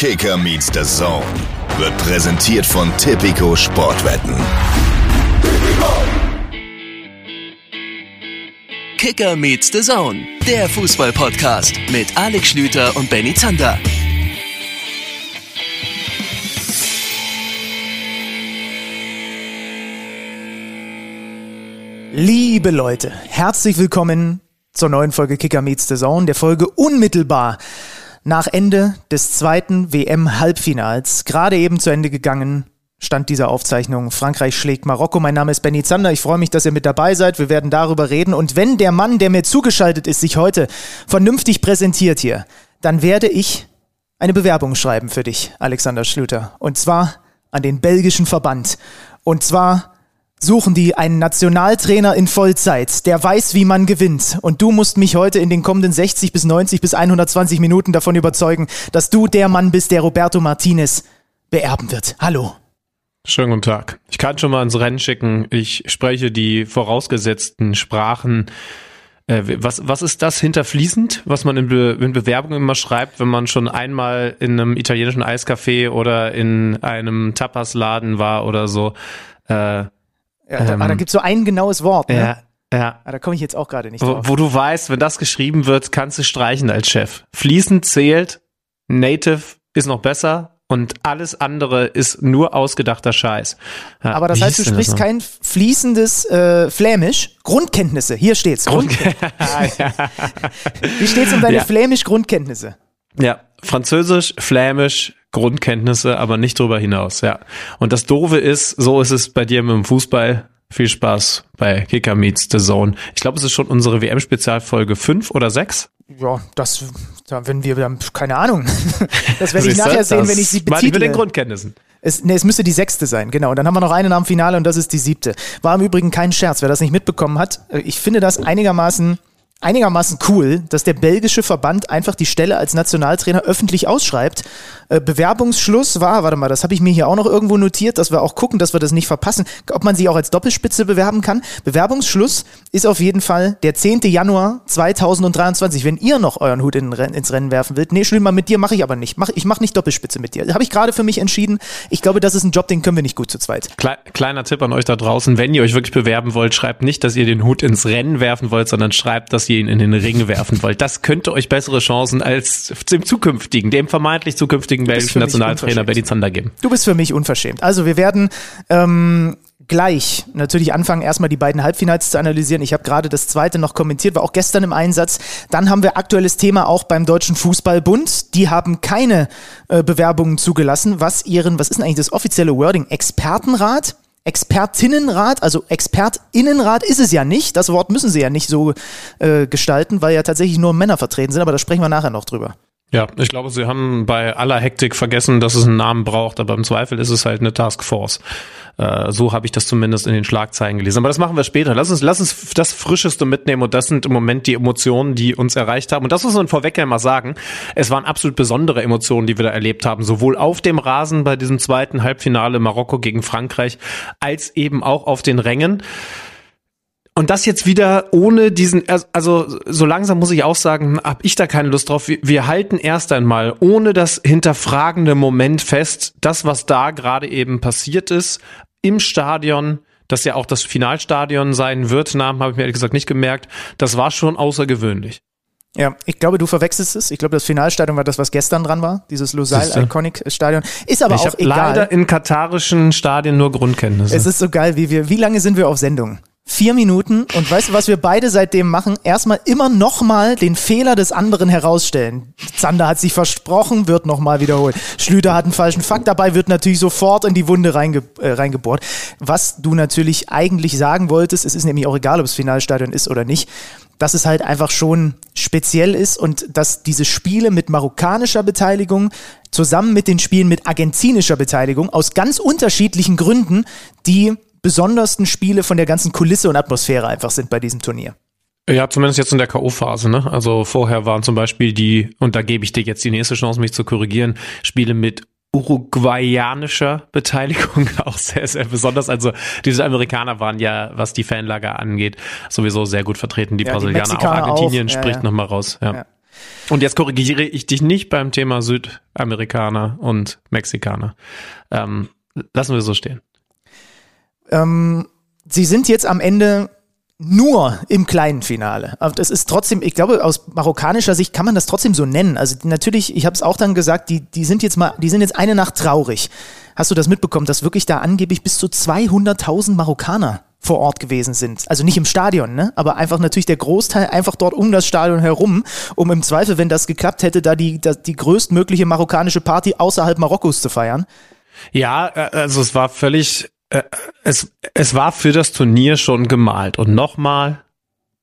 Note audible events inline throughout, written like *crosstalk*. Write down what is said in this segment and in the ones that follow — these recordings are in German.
Kicker meets the Zone wird präsentiert von Tipico Sportwetten. Kicker meets the Zone, der Fußball-Podcast mit Alex Schlüter und Benny Zander. Liebe Leute, herzlich willkommen zur neuen Folge Kicker meets the Zone, der Folge unmittelbar nach Ende des zweiten WM-Halbfinals. Gerade eben zu Ende gegangen Stand dieser Aufzeichnung. Frankreich schlägt Marokko. Mein Name ist Benny Zander. Ich freue mich, dass ihr mit dabei seid. Wir werden darüber reden. Und wenn der Mann, der mir zugeschaltet ist, sich heute vernünftig präsentiert hier, dann werde ich eine Bewerbung schreiben für dich, Alexander Schlüter. Und zwar an den belgischen Verband. Und zwar suchen die einen Nationaltrainer in Vollzeit, der weiß, wie man gewinnt. Und du musst mich heute in den kommenden 60 bis 90 bis 120 Minuten davon überzeugen, dass du der Mann bist, der Roberto Martinez beerben wird. Hallo. Schönen guten Tag. Ich kann schon mal ins Rennen schicken. Ich spreche die vorausgesetzten Sprachen. Äh, was, was ist das hinterfließend, was man in, Be in Bewerbungen immer schreibt, wenn man schon einmal in einem italienischen Eiscafé oder in einem Tapasladen war oder so? Äh, ja, da, ähm, da gibt es so ein genaues Wort. Ne? Ja, ja. Ah, da komme ich jetzt auch gerade nicht drauf. Wo, wo, du weißt, wenn das geschrieben wird, kannst du streichen als Chef. Fließend zählt, Native ist noch besser und alles andere ist nur ausgedachter Scheiß. Ja, Aber das heißt, du sprichst kein fließendes äh, Flämisch. Grundkenntnisse, hier steht's. Grund *laughs* Wie steht's um deine ja. Flämisch-Grundkenntnisse? Ja, Französisch, Flämisch, Grundkenntnisse, aber nicht darüber hinaus, ja. Und das Doofe ist, so ist es bei dir mit dem Fußball. Viel Spaß bei Kicker Meets the Zone. Ich glaube, es ist schon unsere WM-Spezialfolge 5 oder 6. Ja, das, wenn wir, haben, keine Ahnung. *laughs* Das werde ich nachher sehen, wenn ich sie betitle. mit den Grundkenntnissen. Es, nee, es müsste die sechste sein, genau. Und dann haben wir noch eine dem Finale und das ist die siebte. War im Übrigen kein Scherz, wer das nicht mitbekommen hat. Äh, ich finde das einigermaßen einigermaßen cool, dass der belgische Verband einfach die Stelle als Nationaltrainer öffentlich ausschreibt. Äh, Bewerbungsschluss war, warte mal, das habe ich mir hier auch noch irgendwo notiert, dass wir auch gucken, dass wir das nicht verpassen, ob man sich auch als Doppelspitze bewerben kann. Bewerbungsschluss ist auf jeden Fall der 10. Januar 2023. Wenn ihr noch euren Hut in, ins Rennen werfen wollt, nee, schlimmer mit dir mache ich aber nicht. Mach, ich mache nicht Doppelspitze mit dir. Habe ich gerade für mich entschieden. Ich glaube, das ist ein Job, den können wir nicht gut zu zweit. Kleiner Tipp an euch da draußen, wenn ihr euch wirklich bewerben wollt, schreibt nicht, dass ihr den Hut ins Rennen werfen wollt, sondern schreibt, dass ihr ihn in den Ring werfen wollt. Das könnte euch bessere Chancen als dem zukünftigen, dem vermeintlich zukünftigen belgischen Nationaltrainer Benny Zander geben. Du bist für mich unverschämt. Also wir werden ähm, gleich natürlich anfangen, erstmal die beiden Halbfinals zu analysieren. Ich habe gerade das zweite noch kommentiert, war auch gestern im Einsatz. Dann haben wir aktuelles Thema auch beim Deutschen Fußballbund. Die haben keine äh, Bewerbungen zugelassen, was ihren, was ist denn eigentlich das offizielle Wording? Expertenrat? Expertinnenrat, also Expertinnenrat ist es ja nicht. Das Wort müssen sie ja nicht so äh, gestalten, weil ja tatsächlich nur Männer vertreten sind, aber da sprechen wir nachher noch drüber. Ja, ich glaube, sie haben bei aller Hektik vergessen, dass es einen Namen braucht, aber im Zweifel ist es halt eine Taskforce. Äh, so habe ich das zumindest in den Schlagzeilen gelesen. Aber das machen wir später. Lass uns, lass uns das Frischeste mitnehmen und das sind im Moment die Emotionen, die uns erreicht haben. Und das muss man vorweg einmal sagen. Es waren absolut besondere Emotionen, die wir da erlebt haben. Sowohl auf dem Rasen bei diesem zweiten Halbfinale Marokko gegen Frankreich, als eben auch auf den Rängen. Und das jetzt wieder ohne diesen, also so langsam muss ich auch sagen, hab ich da keine Lust drauf. Wir, wir halten erst einmal ohne das hinterfragende Moment fest, das, was da gerade eben passiert ist, im Stadion, das ja auch das Finalstadion sein wird, Namen habe ich mir ehrlich gesagt nicht gemerkt, das war schon außergewöhnlich. Ja, ich glaube, du verwechselst es. Ich glaube, das Finalstadion war das, was gestern dran war, dieses Lusail Iconic Stadion. Ist aber ich auch egal. Leider in katarischen Stadien nur Grundkenntnisse. Es ist so geil, wie wir. Wie lange sind wir auf Sendung? Vier Minuten und weißt du, was wir beide seitdem machen? Erstmal immer nochmal den Fehler des anderen herausstellen. Zander hat sich versprochen, wird nochmal wiederholt. Schlüter hat einen falschen Fakt dabei, wird natürlich sofort in die Wunde reinge äh, reingebohrt. Was du natürlich eigentlich sagen wolltest, es ist nämlich auch egal, ob es Finalstadion ist oder nicht, dass es halt einfach schon speziell ist und dass diese Spiele mit marokkanischer Beteiligung zusammen mit den Spielen mit argentinischer Beteiligung aus ganz unterschiedlichen Gründen die besondersten Spiele von der ganzen Kulisse und Atmosphäre einfach sind bei diesem Turnier. Ja, zumindest jetzt in der K.O.-Phase, ne? Also vorher waren zum Beispiel die, und da gebe ich dir jetzt die nächste Chance, mich zu korrigieren, Spiele mit uruguayanischer Beteiligung *laughs* auch sehr, sehr besonders. Also diese Amerikaner waren ja, was die Fanlager angeht, sowieso sehr gut vertreten. Die ja, Brasilianer, die auch Argentinien auch. spricht ja, ja. nochmal raus. Ja. ja. Und jetzt korrigiere ich dich nicht beim Thema Südamerikaner und Mexikaner. Ähm, lassen wir so stehen. Ähm, sie sind jetzt am Ende nur im kleinen Finale. Aber das ist trotzdem, ich glaube, aus marokkanischer Sicht kann man das trotzdem so nennen. Also natürlich, ich habe es auch dann gesagt, die, die sind jetzt mal, die sind jetzt eine Nacht traurig. Hast du das mitbekommen, dass wirklich da angeblich bis zu 200.000 Marokkaner vor Ort gewesen sind. Also nicht im Stadion, ne? aber einfach natürlich der Großteil einfach dort um das Stadion herum, um im Zweifel, wenn das geklappt hätte, da die, da die größtmögliche marokkanische Party außerhalb Marokkos zu feiern. Ja, äh, also es war völlig es, es war für das Turnier schon gemalt. Und nochmal,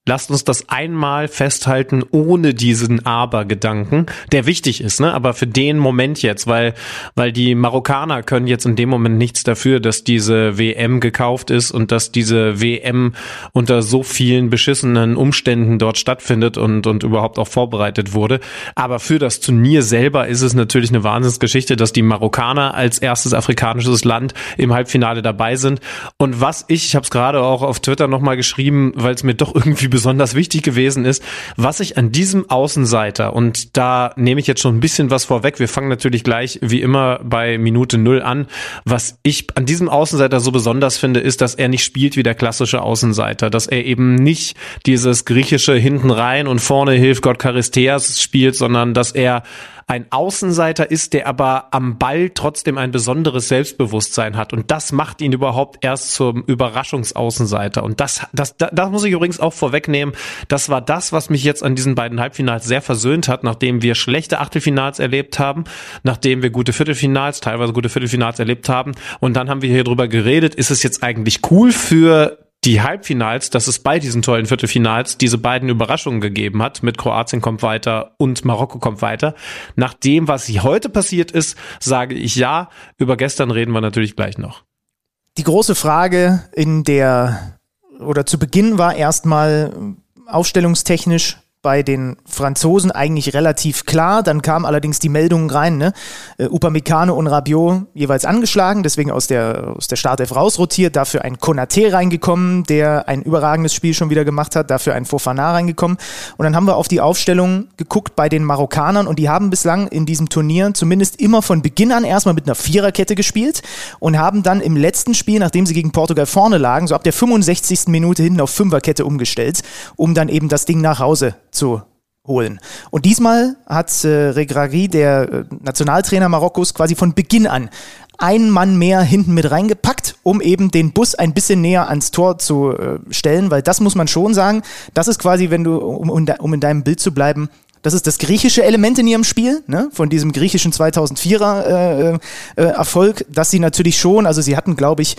Lasst uns das einmal festhalten, ohne diesen Aber-Gedanken, der wichtig ist, ne? Aber für den Moment jetzt, weil, weil die Marokkaner können jetzt in dem Moment nichts dafür, dass diese WM gekauft ist und dass diese WM unter so vielen beschissenen Umständen dort stattfindet und, und überhaupt auch vorbereitet wurde. Aber für das Turnier selber ist es natürlich eine Wahnsinnsgeschichte, dass die Marokkaner als erstes afrikanisches Land im Halbfinale dabei sind. Und was ich, ich habe es gerade auch auf Twitter nochmal geschrieben, weil es mir doch irgendwie besonders wichtig gewesen ist, was ich an diesem Außenseiter, und da nehme ich jetzt schon ein bisschen was vorweg, wir fangen natürlich gleich wie immer bei Minute Null an, was ich an diesem Außenseiter so besonders finde, ist, dass er nicht spielt wie der klassische Außenseiter, dass er eben nicht dieses griechische hinten rein und vorne hilft Gott Charisteas spielt, sondern dass er ein Außenseiter ist, der aber am Ball trotzdem ein besonderes Selbstbewusstsein hat. Und das macht ihn überhaupt erst zum Überraschungsaußenseiter. Und das, das, das, das muss ich übrigens auch vorwegnehmen. Das war das, was mich jetzt an diesen beiden Halbfinals sehr versöhnt hat, nachdem wir schlechte Achtelfinals erlebt haben, nachdem wir gute Viertelfinals, teilweise gute Viertelfinals erlebt haben. Und dann haben wir hier drüber geredet, ist es jetzt eigentlich cool für die Halbfinals, dass es bei diesen tollen Viertelfinals diese beiden Überraschungen gegeben hat, mit Kroatien kommt weiter und Marokko kommt weiter. Nach dem, was heute passiert ist, sage ich ja. Über gestern reden wir natürlich gleich noch. Die große Frage in der, oder zu Beginn war erstmal aufstellungstechnisch, bei den Franzosen eigentlich relativ klar. Dann kamen allerdings die Meldungen rein, ne? Uh, Upamecano und Rabiot jeweils angeschlagen, deswegen aus der, aus der Startelf rausrotiert, dafür ein Konaté reingekommen, der ein überragendes Spiel schon wieder gemacht hat, dafür ein Fofana reingekommen. Und dann haben wir auf die Aufstellung geguckt bei den Marokkanern und die haben bislang in diesem Turnier zumindest immer von Beginn an erstmal mit einer Viererkette gespielt und haben dann im letzten Spiel, nachdem sie gegen Portugal vorne lagen, so ab der 65. Minute hinten auf Fünferkette umgestellt, um dann eben das Ding nach Hause zu holen. Und diesmal hat äh, Regragui, der äh, Nationaltrainer Marokkos, quasi von Beginn an einen Mann mehr hinten mit reingepackt, um eben den Bus ein bisschen näher ans Tor zu äh, stellen, weil das muss man schon sagen. Das ist quasi, wenn du, um, um in deinem Bild zu bleiben, das ist das griechische Element in ihrem Spiel, ne? von diesem griechischen 2004er äh, äh, Erfolg, dass sie natürlich schon, also sie hatten, glaube ich,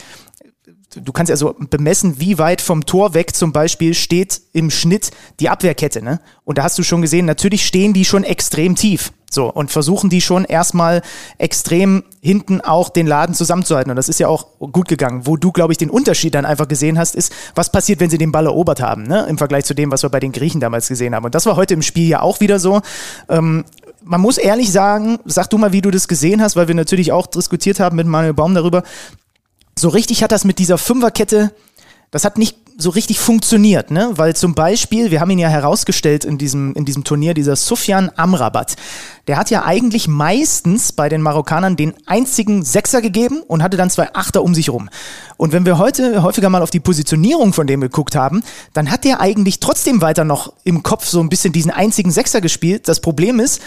du kannst ja so bemessen, wie weit vom Tor weg zum Beispiel steht im Schnitt die Abwehrkette, ne? Und da hast du schon gesehen, natürlich stehen die schon extrem tief. So, und versuchen die schon erstmal extrem hinten auch den Laden zusammenzuhalten. Und das ist ja auch gut gegangen. Wo du, glaube ich, den Unterschied dann einfach gesehen hast, ist, was passiert, wenn sie den Ball erobert haben, ne? Im Vergleich zu dem, was wir bei den Griechen damals gesehen haben. Und das war heute im Spiel ja auch wieder so. Ähm, man muss ehrlich sagen, sag du mal, wie du das gesehen hast, weil wir natürlich auch diskutiert haben mit Manuel Baum darüber, so richtig hat das mit dieser Fünferkette, das hat nicht so richtig funktioniert, ne? Weil zum Beispiel, wir haben ihn ja herausgestellt in diesem, in diesem Turnier, dieser Sufjan Amrabat, der hat ja eigentlich meistens bei den Marokkanern den einzigen Sechser gegeben und hatte dann zwei Achter um sich rum. Und wenn wir heute häufiger mal auf die Positionierung von dem geguckt haben, dann hat der eigentlich trotzdem weiter noch im Kopf so ein bisschen diesen einzigen Sechser gespielt. Das Problem ist,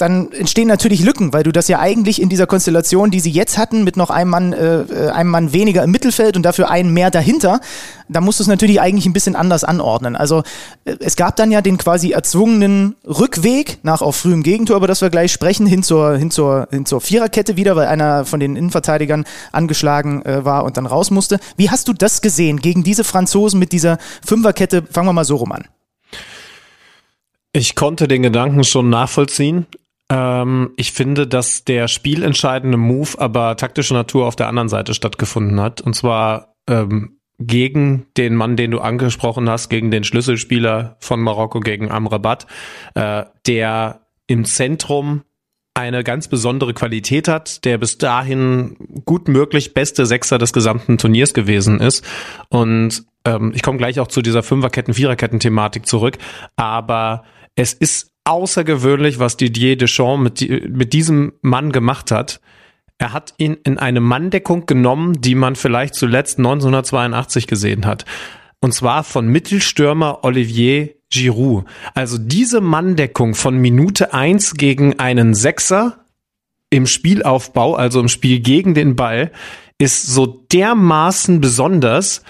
dann entstehen natürlich Lücken, weil du das ja eigentlich in dieser Konstellation, die sie jetzt hatten, mit noch einem Mann, äh, äh, einem Mann weniger im Mittelfeld und dafür einen mehr dahinter, da musst du es natürlich eigentlich ein bisschen anders anordnen. Also äh, es gab dann ja den quasi erzwungenen Rückweg nach auf frühem Gegentor, über das wir gleich sprechen, hin zur, hin zur, hin zur Viererkette wieder, weil einer von den Innenverteidigern angeschlagen äh, war und dann raus musste. Wie hast du das gesehen gegen diese Franzosen mit dieser Fünferkette? Fangen wir mal so rum an. Ich konnte den Gedanken schon nachvollziehen. Ähm, ich finde, dass der spielentscheidende Move aber taktischer Natur auf der anderen Seite stattgefunden hat. Und zwar ähm, gegen den Mann, den du angesprochen hast, gegen den Schlüsselspieler von Marokko, gegen Amrabat, äh, der im Zentrum eine ganz besondere Qualität hat, der bis dahin gut möglich beste Sechser des gesamten Turniers gewesen ist. Und ähm, ich komme gleich auch zu dieser Fünferketten, Viererketten-Thematik zurück, aber es ist außergewöhnlich, was Didier Deschamps mit, mit diesem Mann gemacht hat. Er hat ihn in eine Manndeckung genommen, die man vielleicht zuletzt 1982 gesehen hat. Und zwar von Mittelstürmer Olivier Giroud. Also diese Manndeckung von Minute eins gegen einen Sechser im Spielaufbau, also im Spiel gegen den Ball, ist so dermaßen besonders,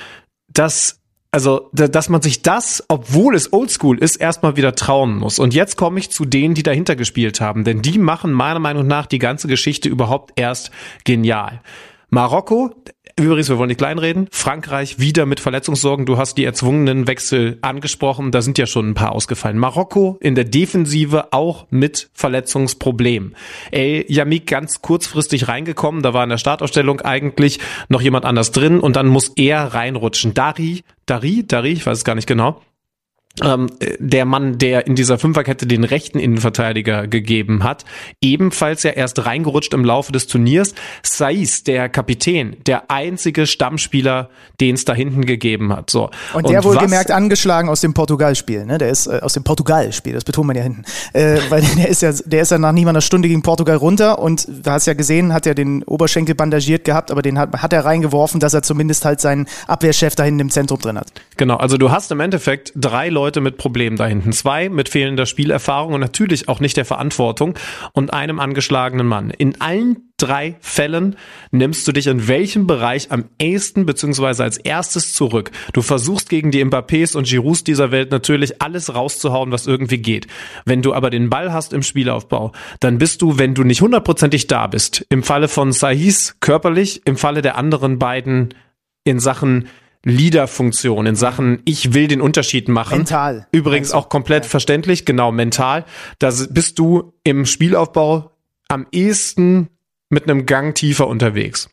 dass also, dass man sich das, obwohl es oldschool ist, erstmal wieder trauen muss. Und jetzt komme ich zu denen, die dahinter gespielt haben, denn die machen meiner Meinung nach die ganze Geschichte überhaupt erst genial. Marokko, Übrigens, wir wollen nicht kleinreden. Frankreich wieder mit Verletzungssorgen. Du hast die erzwungenen Wechsel angesprochen. Da sind ja schon ein paar ausgefallen. Marokko in der Defensive auch mit Verletzungsproblemen. El Yamik ganz kurzfristig reingekommen. Da war in der Startausstellung eigentlich noch jemand anders drin und dann muss er reinrutschen. Dari, Dari, Dari, ich weiß es gar nicht genau ähm, der Mann, der in dieser Fünferkette den rechten Innenverteidiger gegeben hat, ebenfalls ja erst reingerutscht im Laufe des Turniers. Saiz, der Kapitän, der einzige Stammspieler, den es da hinten gegeben hat. So. Und der Und wohlgemerkt angeschlagen aus dem Portugal-Spiel, ne? Der ist äh, aus dem Portugal-Spiel, das betont man ja hinten. Äh, weil *laughs* der ist ja, der ist ja nach mal einer Stunde gegen Portugal runter und du hast ja gesehen, hat er den Oberschenkel bandagiert gehabt, aber den hat, hat er reingeworfen, dass er zumindest halt seinen Abwehrchef da hinten im Zentrum drin hat. Genau, also du hast im Endeffekt drei Leute, Leute mit Problemen da hinten. Zwei mit fehlender Spielerfahrung und natürlich auch nicht der Verantwortung und einem angeschlagenen Mann. In allen drei Fällen nimmst du dich in welchem Bereich am ehesten beziehungsweise als erstes zurück. Du versuchst gegen die Mbappés und Giroux dieser Welt natürlich alles rauszuhauen, was irgendwie geht. Wenn du aber den Ball hast im Spielaufbau, dann bist du, wenn du nicht hundertprozentig da bist, im Falle von Sahis körperlich, im Falle der anderen beiden in Sachen Leader-Funktion in Sachen, ich will den Unterschied machen. Mental. Übrigens auch komplett ja. verständlich, genau, mental. Da bist du im Spielaufbau am ehesten mit einem Gang tiefer unterwegs.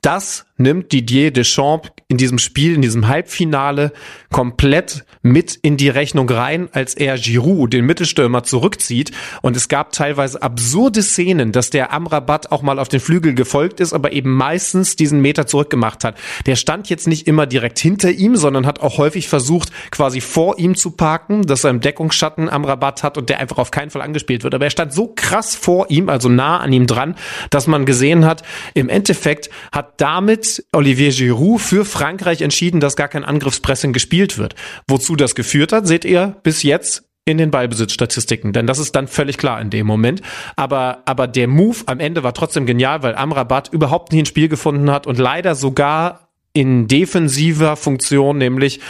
Das nimmt Didier Deschamps in diesem Spiel, in diesem Halbfinale komplett mit in die Rechnung rein, als er Giroud, den Mittelstürmer, zurückzieht. Und es gab teilweise absurde Szenen, dass der Amrabat auch mal auf den Flügel gefolgt ist, aber eben meistens diesen Meter zurückgemacht hat. Der stand jetzt nicht immer direkt hinter ihm, sondern hat auch häufig versucht, quasi vor ihm zu parken, dass er im Deckungsschatten Amrabat hat und der einfach auf keinen Fall angespielt wird. Aber er stand so krass vor ihm, also nah an ihm dran, dass man gesehen hat, im Endeffekt hat damit Olivier Giroud für entschieden, dass gar kein Angriffspressing gespielt wird. Wozu das geführt hat, seht ihr bis jetzt in den Ballbesitzstatistiken, denn das ist dann völlig klar in dem Moment. Aber, aber der Move am Ende war trotzdem genial, weil Amrabat überhaupt nicht ein Spiel gefunden hat und leider sogar in defensiver Funktion, nämlich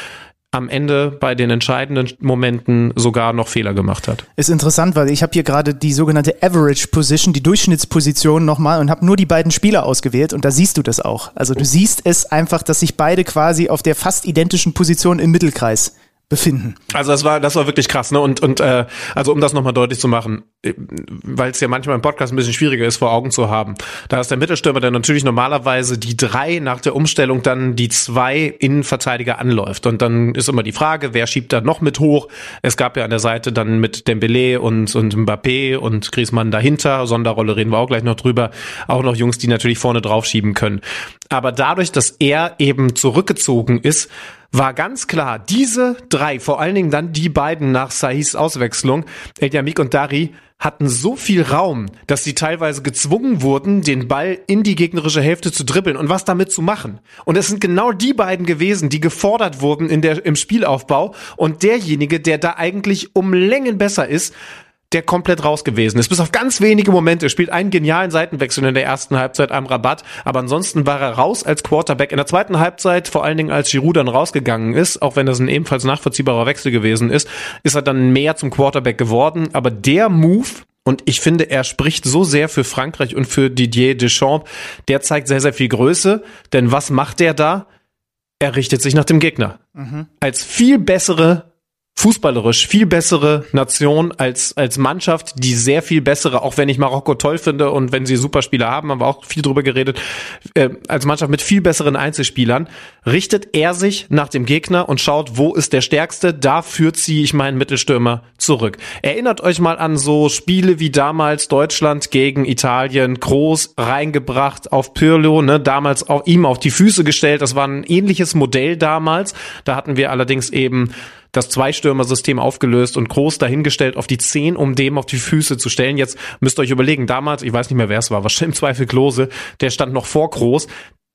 am Ende bei den entscheidenden Momenten sogar noch Fehler gemacht hat. Ist interessant, weil ich habe hier gerade die sogenannte Average Position, die Durchschnittsposition nochmal und habe nur die beiden Spieler ausgewählt und da siehst du das auch. Also du siehst es einfach, dass sich beide quasi auf der fast identischen Position im Mittelkreis befinden. Also das war das war wirklich krass, ne? Und und äh, also um das nochmal deutlich zu machen, äh, weil es ja manchmal im Podcast ein bisschen schwieriger ist, vor Augen zu haben. Da ist der Mittelstürmer, der natürlich normalerweise die drei nach der Umstellung dann die zwei Innenverteidiger anläuft. Und dann ist immer die Frage, wer schiebt da noch mit hoch? Es gab ja an der Seite dann mit Dembele und und Mbappé und Griezmann dahinter. Sonderrolle reden wir auch gleich noch drüber. Auch noch Jungs, die natürlich vorne drauf schieben können. Aber dadurch, dass er eben zurückgezogen ist, war ganz klar, diese drei, vor allen Dingen dann die beiden nach Sahis Auswechslung, Eljamik und Dari, hatten so viel Raum, dass sie teilweise gezwungen wurden, den Ball in die gegnerische Hälfte zu dribbeln und was damit zu machen. Und es sind genau die beiden gewesen, die gefordert wurden in der, im Spielaufbau und derjenige, der da eigentlich um Längen besser ist, der komplett raus gewesen ist. Bis auf ganz wenige Momente. Er spielt einen genialen Seitenwechsel in der ersten Halbzeit am Rabatt, aber ansonsten war er raus als Quarterback. In der zweiten Halbzeit, vor allen Dingen als Giroud dann rausgegangen ist, auch wenn das ein ebenfalls nachvollziehbarer Wechsel gewesen ist, ist er dann mehr zum Quarterback geworden. Aber der Move, und ich finde, er spricht so sehr für Frankreich und für Didier Deschamps, der zeigt sehr, sehr viel Größe. Denn was macht der da? Er richtet sich nach dem Gegner. Mhm. Als viel bessere fußballerisch viel bessere Nation als, als Mannschaft, die sehr viel bessere, auch wenn ich Marokko toll finde und wenn sie Superspieler haben, haben wir auch viel drüber geredet, äh, als Mannschaft mit viel besseren Einzelspielern, richtet er sich nach dem Gegner und schaut, wo ist der Stärkste, dafür ziehe ich meinen Mittelstürmer zurück. Erinnert euch mal an so Spiele wie damals Deutschland gegen Italien, groß reingebracht auf Pirlo, ne, damals auch ihm auf die Füße gestellt, das war ein ähnliches Modell damals, da hatten wir allerdings eben das Zweistürmer-System aufgelöst und groß dahingestellt auf die Zehn, um dem auf die Füße zu stellen. Jetzt müsst ihr euch überlegen, damals, ich weiß nicht mehr, wer es war, wahrscheinlich im Zweifel Klose, der stand noch vor Groß.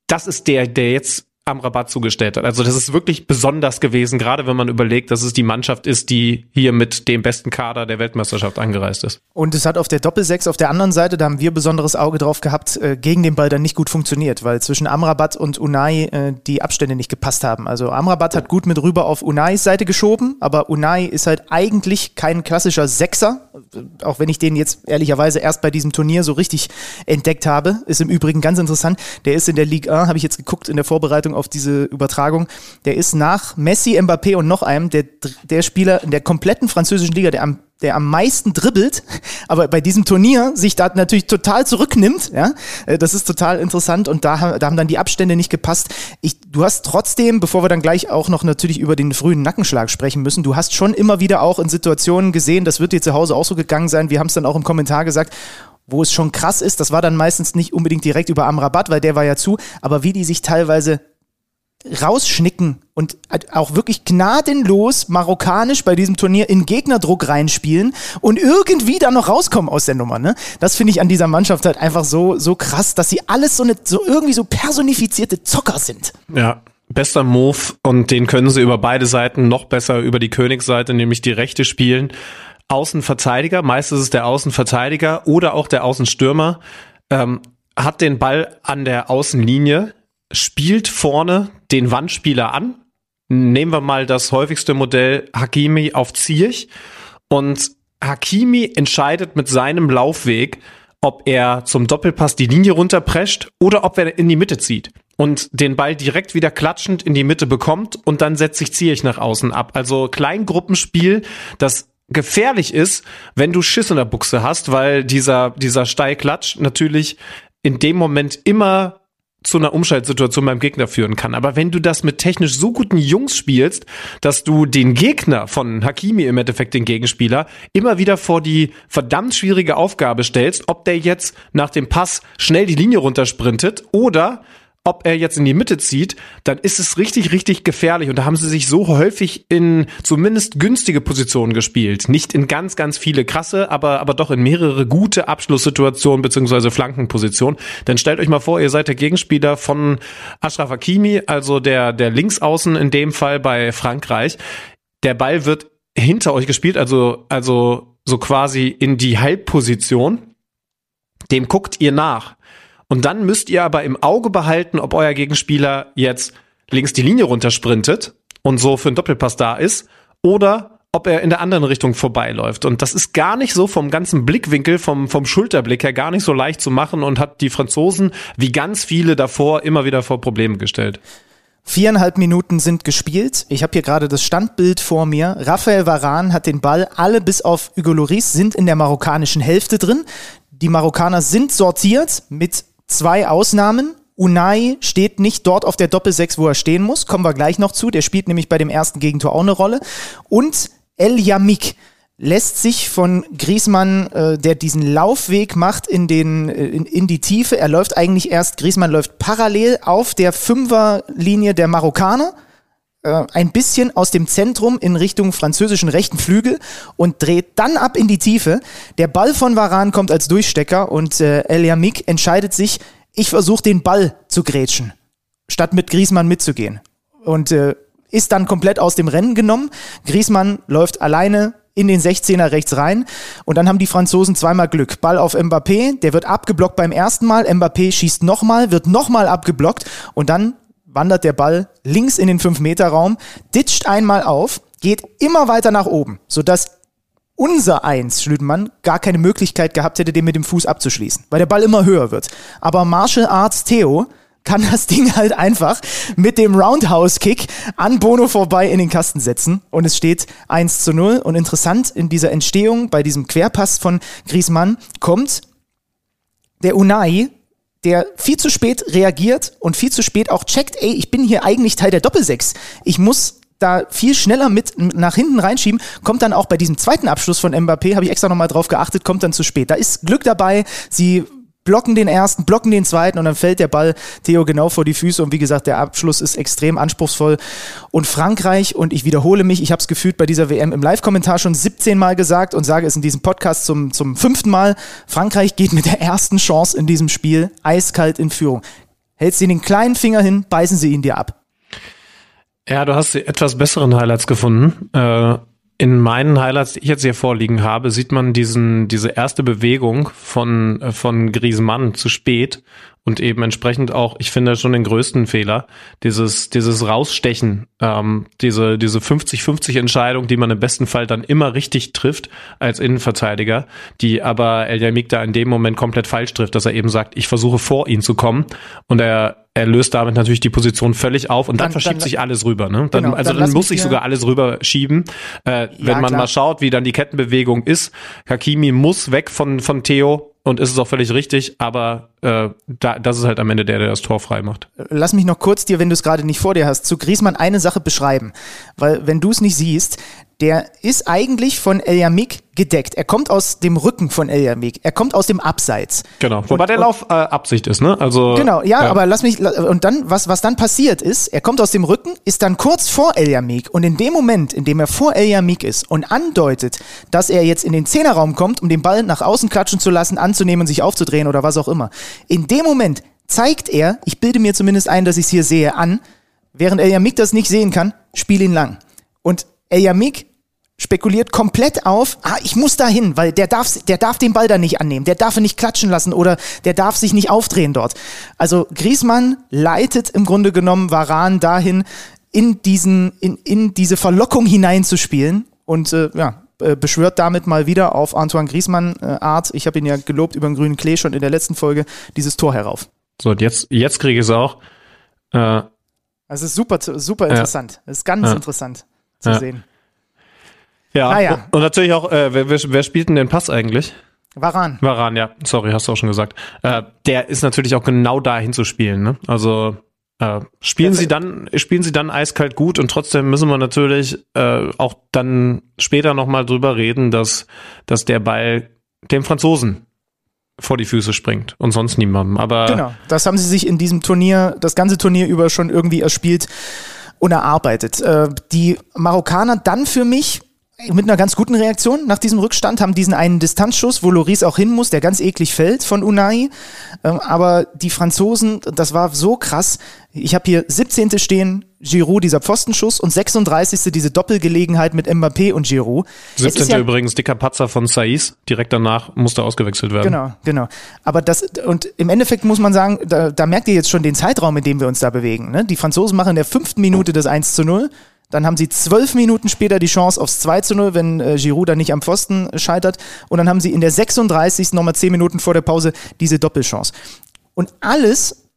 Das ist der, der jetzt am Rabatt zugestellt hat. Also das ist wirklich besonders gewesen, gerade wenn man überlegt, dass es die Mannschaft ist, die hier mit dem besten Kader der Weltmeisterschaft angereist ist. Und es hat auf der Doppelsechs auf der anderen Seite, da haben wir besonderes Auge drauf gehabt, äh, gegen den Ball dann nicht gut funktioniert, weil zwischen Amrabat und Unai äh, die Abstände nicht gepasst haben. Also Amrabat hat gut mit rüber auf Unais Seite geschoben, aber Unai ist halt eigentlich kein klassischer Sechser, auch wenn ich den jetzt ehrlicherweise erst bei diesem Turnier so richtig entdeckt habe. Ist im Übrigen ganz interessant. Der ist in der Ligue 1, habe ich jetzt geguckt in der Vorbereitung auf diese Übertragung. Der ist nach Messi, Mbappé und noch einem der, der Spieler in der kompletten französischen Liga, der am der am meisten dribbelt, *laughs* aber bei diesem Turnier sich da natürlich total zurücknimmt. Ja, äh, das ist total interessant und da, da haben dann die Abstände nicht gepasst. Ich, du hast trotzdem, bevor wir dann gleich auch noch natürlich über den frühen Nackenschlag sprechen müssen, du hast schon immer wieder auch in Situationen gesehen, das wird dir zu Hause auch so gegangen sein. Wir haben es dann auch im Kommentar gesagt wo es schon krass ist, das war dann meistens nicht unbedingt direkt über Amrabat, weil der war ja zu, aber wie die sich teilweise rausschnicken und auch wirklich gnadenlos marokkanisch bei diesem Turnier in Gegnerdruck reinspielen und irgendwie dann noch rauskommen aus der Nummer. Ne? Das finde ich an dieser Mannschaft halt einfach so, so krass, dass sie alles so, eine, so irgendwie so personifizierte Zocker sind. Ja, bester Move und den können sie über beide Seiten noch besser über die Königsseite, nämlich die rechte spielen. Außenverteidiger, meistens ist es der Außenverteidiger oder auch der Außenstürmer, ähm, hat den Ball an der Außenlinie, spielt vorne den Wandspieler an. Nehmen wir mal das häufigste Modell Hakimi auf Zierch. Und Hakimi entscheidet mit seinem Laufweg, ob er zum Doppelpass die Linie runterprescht oder ob er in die Mitte zieht und den Ball direkt wieder klatschend in die Mitte bekommt und dann setzt sich Zierich nach außen ab. Also Kleingruppenspiel, das gefährlich ist, wenn du Schiss in der Buchse hast, weil dieser, dieser Steilklatsch natürlich in dem Moment immer zu einer Umschaltsituation beim Gegner führen kann. Aber wenn du das mit technisch so guten Jungs spielst, dass du den Gegner von Hakimi im Endeffekt den Gegenspieler immer wieder vor die verdammt schwierige Aufgabe stellst, ob der jetzt nach dem Pass schnell die Linie runtersprintet oder ob er jetzt in die Mitte zieht, dann ist es richtig, richtig gefährlich. Und da haben sie sich so häufig in zumindest günstige Positionen gespielt. Nicht in ganz, ganz viele krasse, aber, aber doch in mehrere gute Abschlusssituationen beziehungsweise Flankenpositionen. Dann stellt euch mal vor, ihr seid der Gegenspieler von Ashraf Hakimi, also der, der Linksaußen in dem Fall bei Frankreich. Der Ball wird hinter euch gespielt, also, also so quasi in die Halbposition. Dem guckt ihr nach. Und dann müsst ihr aber im Auge behalten, ob euer Gegenspieler jetzt links die Linie runtersprintet und so für einen Doppelpass da ist oder ob er in der anderen Richtung vorbeiläuft. Und das ist gar nicht so vom ganzen Blickwinkel, vom, vom Schulterblick her gar nicht so leicht zu machen und hat die Franzosen, wie ganz viele davor, immer wieder vor Probleme gestellt. Viereinhalb Minuten sind gespielt. Ich habe hier gerade das Standbild vor mir. Raphael Varan hat den Ball. Alle bis auf Hugo Loris sind in der marokkanischen Hälfte drin. Die Marokkaner sind sortiert mit Zwei Ausnahmen. Unai steht nicht dort auf der Doppelsechs, wo er stehen muss. Kommen wir gleich noch zu. Der spielt nämlich bei dem ersten Gegentor auch eine Rolle. Und El Yamik lässt sich von Griesmann, äh, der diesen Laufweg macht in, den, äh, in, in die Tiefe. Er läuft eigentlich erst, Griesmann läuft parallel auf der Fünferlinie der Marokkaner äh, ein bisschen aus dem Zentrum in Richtung französischen rechten Flügel und dreht dann ab in die Tiefe. Der Ball von Varan kommt als Durchstecker und äh, Eliamik entscheidet sich, ich versuche den Ball zu grätschen, statt mit Griesmann mitzugehen. Und äh, ist dann komplett aus dem Rennen genommen. Griesmann läuft alleine in den 16er rechts rein. Und dann haben die Franzosen zweimal Glück. Ball auf Mbappé, der wird abgeblockt beim ersten Mal. Mbappé schießt nochmal, wird nochmal abgeblockt. Und dann wandert der Ball links in den 5-Meter-Raum, ditcht einmal auf, geht immer weiter nach oben, sodass unser Eins, Schlütenmann, gar keine Möglichkeit gehabt hätte, den mit dem Fuß abzuschließen, weil der Ball immer höher wird. Aber Martial Arts Theo kann das Ding halt einfach mit dem Roundhouse-Kick an Bono vorbei in den Kasten setzen und es steht 1 zu 0. Und interessant in dieser Entstehung, bei diesem Querpass von Griezmann, kommt der Unai, der viel zu spät reagiert und viel zu spät auch checkt, ey, ich bin hier eigentlich Teil der Doppelsechs. Ich muss da viel schneller mit nach hinten reinschieben, kommt dann auch bei diesem zweiten Abschluss von Mbappé, habe ich extra nochmal drauf geachtet, kommt dann zu spät. Da ist Glück dabei, sie blocken den ersten, blocken den zweiten und dann fällt der Ball Theo genau vor die Füße und wie gesagt, der Abschluss ist extrem anspruchsvoll. Und Frankreich, und ich wiederhole mich, ich habe es gefühlt bei dieser WM im Live-Kommentar schon 17 Mal gesagt und sage es in diesem Podcast zum, zum fünften Mal, Frankreich geht mit der ersten Chance in diesem Spiel eiskalt in Führung. Hältst du den kleinen Finger hin, beißen sie ihn dir ab. Ja, du hast die etwas besseren Highlights gefunden. Äh, in meinen Highlights, die ich jetzt hier vorliegen habe, sieht man diesen, diese erste Bewegung von, äh, von Griezmann zu spät und eben entsprechend auch, ich finde schon den größten Fehler, dieses, dieses Rausstechen, ähm, diese, diese 50-50 Entscheidung, die man im besten Fall dann immer richtig trifft als Innenverteidiger, die aber El Yamik da in dem Moment komplett falsch trifft, dass er eben sagt, ich versuche vor ihn zu kommen und er er löst damit natürlich die Position völlig auf und dann, dann verschiebt dann, sich alles rüber. Ne? Dann, genau, also dann, muss sich sogar alles rüber schieben. Äh, ja, wenn man klar. mal schaut, wie dann die Kettenbewegung ist, Hakimi muss weg von, von Theo und ist es auch völlig richtig, aber äh, da, das ist halt am Ende der, der das Tor frei macht. Lass mich noch kurz dir, wenn du es gerade nicht vor dir hast, zu Griesmann eine Sache beschreiben. Weil wenn du es nicht siehst, der ist eigentlich von Eljamik gedeckt. Er kommt aus dem Rücken von Eljamik. Er kommt aus dem Abseits. Genau. Wobei und, der Lauf äh, Absicht ist, ne? Also genau. Ja, ja, aber lass mich und dann was was dann passiert ist, er kommt aus dem Rücken, ist dann kurz vor Eljamik und in dem Moment, in dem er vor Eljamik ist und andeutet, dass er jetzt in den Zehnerraum kommt, um den Ball nach außen klatschen zu lassen, anzunehmen, sich aufzudrehen oder was auch immer. In dem Moment zeigt er, ich bilde mir zumindest ein, dass ich es hier sehe, an, während Eljamik das nicht sehen kann, spiel ihn lang. Und Eljamik spekuliert komplett auf, ah, ich muss da hin, weil der darf, der darf den Ball da nicht annehmen, der darf ihn nicht klatschen lassen oder der darf sich nicht aufdrehen dort. Also Griesmann leitet im Grunde genommen Varan dahin, in diesen, in, in diese Verlockung hineinzuspielen und äh, ja, äh, beschwört damit mal wieder auf Antoine Griesmann äh, Art, ich habe ihn ja gelobt über den grünen Klee schon in der letzten Folge, dieses Tor herauf. So, und jetzt, jetzt kriege ich es auch. Äh, also es ist super, super interessant. Es ist ganz interessant zu sehen. Ja, naja. und natürlich auch, äh, wer, wer, spielt denn den Pass eigentlich? Varan. Varan, ja. Sorry, hast du auch schon gesagt. Äh, der ist natürlich auch genau dahin zu spielen. Ne? Also äh, spielen sie dann spielen sie dann eiskalt gut und trotzdem müssen wir natürlich äh, auch dann später noch mal drüber reden, dass dass der Ball dem Franzosen vor die Füße springt und sonst niemandem. Aber genau, das haben sie sich in diesem Turnier das ganze Turnier über schon irgendwie erspielt und erarbeitet. Äh, die Marokkaner dann für mich mit einer ganz guten Reaktion nach diesem Rückstand, haben diesen einen Distanzschuss, wo Loris auch hin muss, der ganz eklig fällt von Unai. Ähm, aber die Franzosen, das war so krass. Ich habe hier 17. stehen, Giroud, dieser Pfostenschuss und 36. diese Doppelgelegenheit mit Mbappé und Giroud. 17. Ja, übrigens dicker Patzer von Saiz, direkt danach musste ausgewechselt werden. Genau, genau. Aber das, und im Endeffekt muss man sagen, da, da merkt ihr jetzt schon den Zeitraum, in dem wir uns da bewegen. Ne? Die Franzosen machen in der fünften Minute das 1 zu 0. Dann haben sie zwölf Minuten später die Chance aufs 2 zu 0, wenn äh, Giroud dann nicht am Pfosten scheitert. Und dann haben sie in der 36. nochmal zehn Minuten vor der Pause diese Doppelchance. Und alles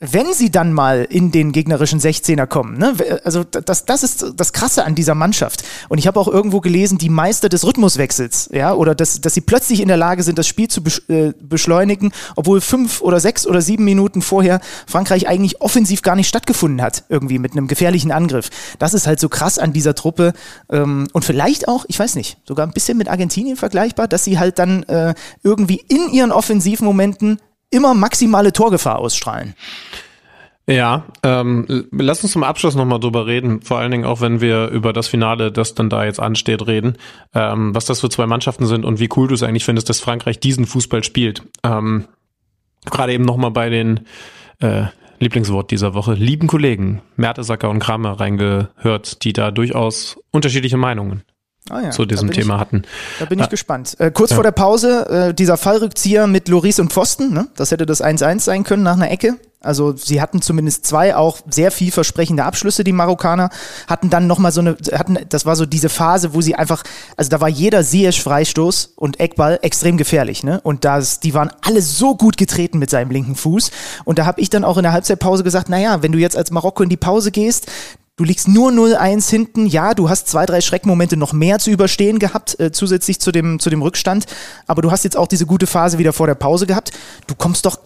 wenn sie dann mal in den gegnerischen 16er kommen, ne, also das, das ist das Krasse an dieser Mannschaft. Und ich habe auch irgendwo gelesen, die Meister des Rhythmuswechsels, ja, oder dass, dass sie plötzlich in der Lage sind, das Spiel zu äh, beschleunigen, obwohl fünf oder sechs oder sieben Minuten vorher Frankreich eigentlich offensiv gar nicht stattgefunden hat, irgendwie mit einem gefährlichen Angriff. Das ist halt so krass an dieser Truppe ähm, und vielleicht auch, ich weiß nicht, sogar ein bisschen mit Argentinien vergleichbar, dass sie halt dann äh, irgendwie in ihren Offensivmomenten immer maximale Torgefahr ausstrahlen. Ja, ähm, lass uns zum Abschluss nochmal drüber reden, vor allen Dingen auch wenn wir über das Finale, das dann da jetzt ansteht, reden, ähm, was das für zwei Mannschaften sind und wie cool du es eigentlich findest, dass Frankreich diesen Fußball spielt. Ähm, Gerade eben nochmal bei den äh, Lieblingswort dieser Woche, lieben Kollegen, Mertesacker und Kramer reingehört, die da durchaus unterschiedliche Meinungen Ah ja, zu diesem Thema ich, hatten. Da bin ich ah. gespannt. Äh, kurz ja. vor der Pause, äh, dieser Fallrückzieher mit Loris und Pfosten, ne? das hätte das 1-1 sein können nach einer Ecke. Also sie hatten zumindest zwei auch sehr vielversprechende Abschlüsse, die Marokkaner, hatten dann nochmal so eine, hatten, das war so diese Phase, wo sie einfach, also da war jeder Ziyech-Freistoß und Eckball extrem gefährlich, ne? Und das, die waren alle so gut getreten mit seinem linken Fuß. Und da habe ich dann auch in der Halbzeitpause gesagt, naja, wenn du jetzt als Marokko in die Pause gehst, Du liegst nur 0-1 hinten. Ja, du hast zwei, drei Schreckmomente noch mehr zu überstehen gehabt, äh, zusätzlich zu dem, zu dem Rückstand. Aber du hast jetzt auch diese gute Phase wieder vor der Pause gehabt. Du kommst doch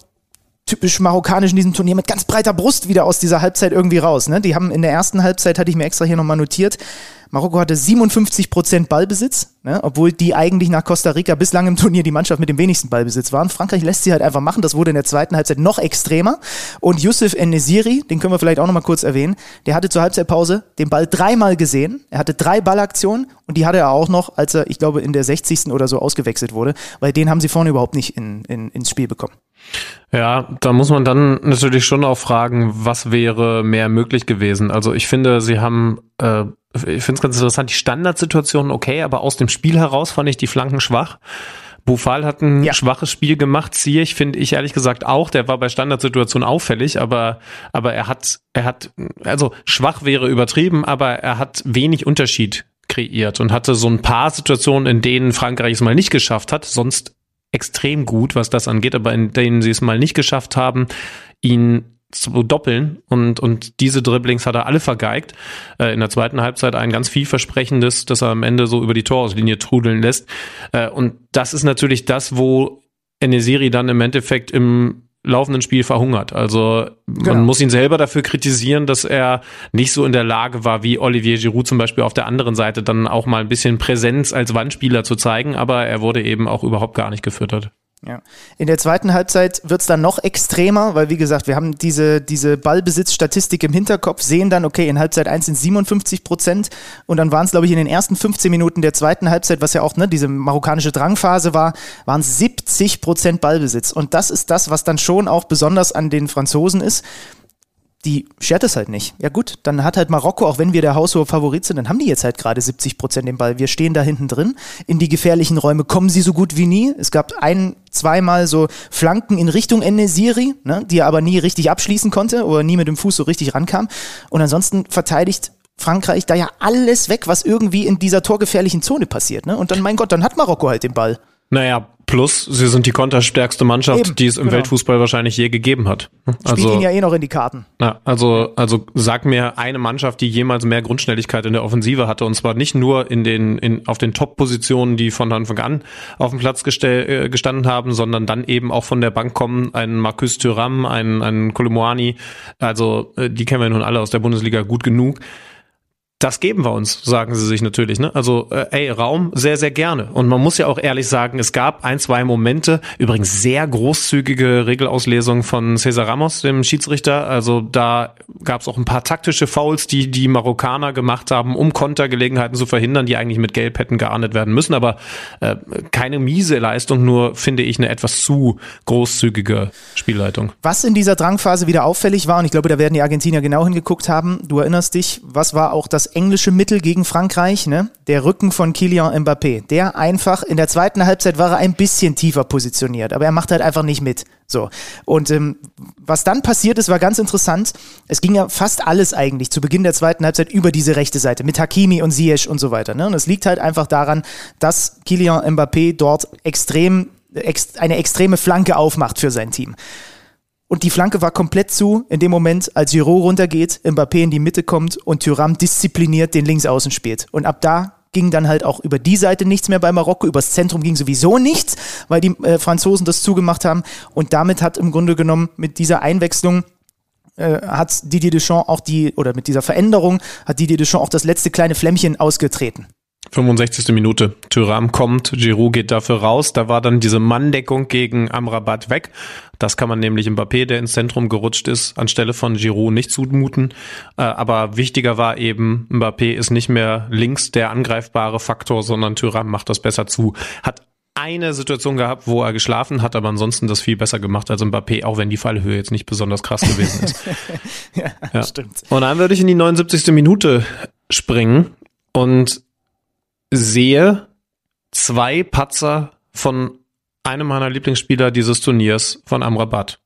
typisch marokkanisch in diesem Turnier mit ganz breiter Brust wieder aus dieser Halbzeit irgendwie raus. Ne? Die haben in der ersten Halbzeit, hatte ich mir extra hier nochmal notiert, Marokko hatte 57 Prozent Ballbesitz, ne, obwohl die eigentlich nach Costa Rica bislang im Turnier die Mannschaft mit dem wenigsten Ballbesitz waren. Frankreich lässt sie halt einfach machen. Das wurde in der zweiten Halbzeit noch extremer. Und Youssef Enesiri, den können wir vielleicht auch nochmal kurz erwähnen, der hatte zur Halbzeitpause den Ball dreimal gesehen. Er hatte drei Ballaktionen und die hatte er auch noch, als er, ich glaube, in der 60. oder so ausgewechselt wurde, weil den haben sie vorne überhaupt nicht in, in, ins Spiel bekommen. Ja, da muss man dann natürlich schon auch fragen, was wäre mehr möglich gewesen. Also ich finde, sie haben äh, ich finde es ganz interessant, die Standardsituationen okay, aber aus dem Spiel heraus fand ich die Flanken schwach. Bufal hat ein ja. schwaches Spiel gemacht. Ziyech finde ich ehrlich gesagt auch. Der war bei Standardsituationen auffällig, aber, aber er hat, er hat, also schwach wäre übertrieben, aber er hat wenig Unterschied kreiert und hatte so ein paar Situationen, in denen Frankreich es mal nicht geschafft hat, sonst extrem gut, was das angeht, aber in denen sie es mal nicht geschafft haben, ihn zu doppeln und, und diese Dribblings hat er alle vergeigt. Äh, in der zweiten Halbzeit ein ganz vielversprechendes, das er am Ende so über die Torauslinie trudeln lässt. Äh, und das ist natürlich das, wo Enesiri dann im Endeffekt im laufenden Spiel verhungert. Also genau. man muss ihn selber dafür kritisieren, dass er nicht so in der Lage war, wie Olivier Giroud zum Beispiel auf der anderen Seite dann auch mal ein bisschen Präsenz als Wandspieler zu zeigen, aber er wurde eben auch überhaupt gar nicht gefüttert. Ja. In der zweiten Halbzeit wird es dann noch extremer, weil wie gesagt, wir haben diese, diese Ballbesitzstatistik im Hinterkopf, sehen dann, okay, in Halbzeit 1 sind 57 Prozent und dann waren es, glaube ich, in den ersten 15 Minuten der zweiten Halbzeit, was ja auch ne, diese marokkanische Drangphase war, waren 70 Prozent Ballbesitz. Und das ist das, was dann schon auch besonders an den Franzosen ist die schert es halt nicht. Ja gut, dann hat halt Marokko, auch wenn wir der haushohe Favorit sind, dann haben die jetzt halt gerade 70 Prozent den Ball. Wir stehen da hinten drin. In die gefährlichen Räume kommen sie so gut wie nie. Es gab ein, zweimal so Flanken in Richtung Enesiri, ne, die er aber nie richtig abschließen konnte oder nie mit dem Fuß so richtig rankam. Und ansonsten verteidigt Frankreich da ja alles weg, was irgendwie in dieser torgefährlichen Zone passiert. Ne? Und dann, mein Gott, dann hat Marokko halt den Ball. Naja, plus sie sind die konterstärkste Mannschaft, Eben, die es im genau. Weltfußball wahrscheinlich je gegeben hat. Also, Spielt ihn ja eh noch in die Karten. Na, also, also sag mir eine Mannschaft, die jemals mehr Grundschnelligkeit in der Offensive hatte und zwar nicht nur in den, in, auf den Top-Positionen, die von Anfang an auf dem Platz gestell, äh, gestanden haben, sondern dann eben auch von der Bank kommen, ein Marcus Thuram, ein, ein Kolomoani, also äh, die kennen wir nun alle aus der Bundesliga gut genug das geben wir uns, sagen sie sich natürlich. Ne? Also, äh, ey, Raum sehr, sehr gerne. Und man muss ja auch ehrlich sagen, es gab ein, zwei Momente, übrigens sehr großzügige Regelauslesung von Cesar Ramos, dem Schiedsrichter. Also da gab es auch ein paar taktische Fouls, die die Marokkaner gemacht haben, um Kontergelegenheiten zu verhindern, die eigentlich mit Gelb hätten geahndet werden müssen. Aber äh, keine miese Leistung, nur finde ich eine etwas zu großzügige Spielleitung. Was in dieser Drangphase wieder auffällig war, und ich glaube, da werden die Argentinier genau hingeguckt haben, du erinnerst dich, was war auch das englische Mittel gegen Frankreich, ne? Der Rücken von Kylian Mbappé. Der einfach, in der zweiten Halbzeit war er ein bisschen tiefer positioniert, aber er macht halt einfach nicht mit. So. Und ähm, was dann passiert ist, war ganz interessant. Es ging ja fast alles eigentlich zu Beginn der zweiten Halbzeit über diese rechte Seite mit Hakimi und Ziyech und so weiter. Ne? Und es liegt halt einfach daran, dass Kylian Mbappé dort extrem eine extreme Flanke aufmacht für sein Team. Und die Flanke war komplett zu in dem Moment, als Giroud runtergeht, Mbappé in die Mitte kommt und Thuram diszipliniert den Linksaußen spielt. Und ab da ging dann halt auch über die Seite nichts mehr bei Marokko, übers Zentrum ging sowieso nichts, weil die äh, Franzosen das zugemacht haben. Und damit hat im Grunde genommen mit dieser Einwechslung äh, hat Didier Deschamps auch die, oder mit dieser Veränderung hat Didier Deschamps auch das letzte kleine Flämmchen ausgetreten. 65. Minute. Tyram kommt, Giroud geht dafür raus. Da war dann diese Manndeckung gegen Amrabat weg. Das kann man nämlich Mbappé, der ins Zentrum gerutscht ist, anstelle von Giroud nicht zumuten. Äh, aber wichtiger war eben, Mbappé ist nicht mehr links der angreifbare Faktor, sondern Tyram macht das besser zu. Hat eine Situation gehabt, wo er geschlafen hat, aber ansonsten das viel besser gemacht als Mbappé, auch wenn die Fallhöhe jetzt nicht besonders krass gewesen ist. *laughs* ja, ja, stimmt. Und dann würde ich in die 79. Minute springen und sehe zwei Patzer von einem meiner Lieblingsspieler dieses Turniers, von Amrabat.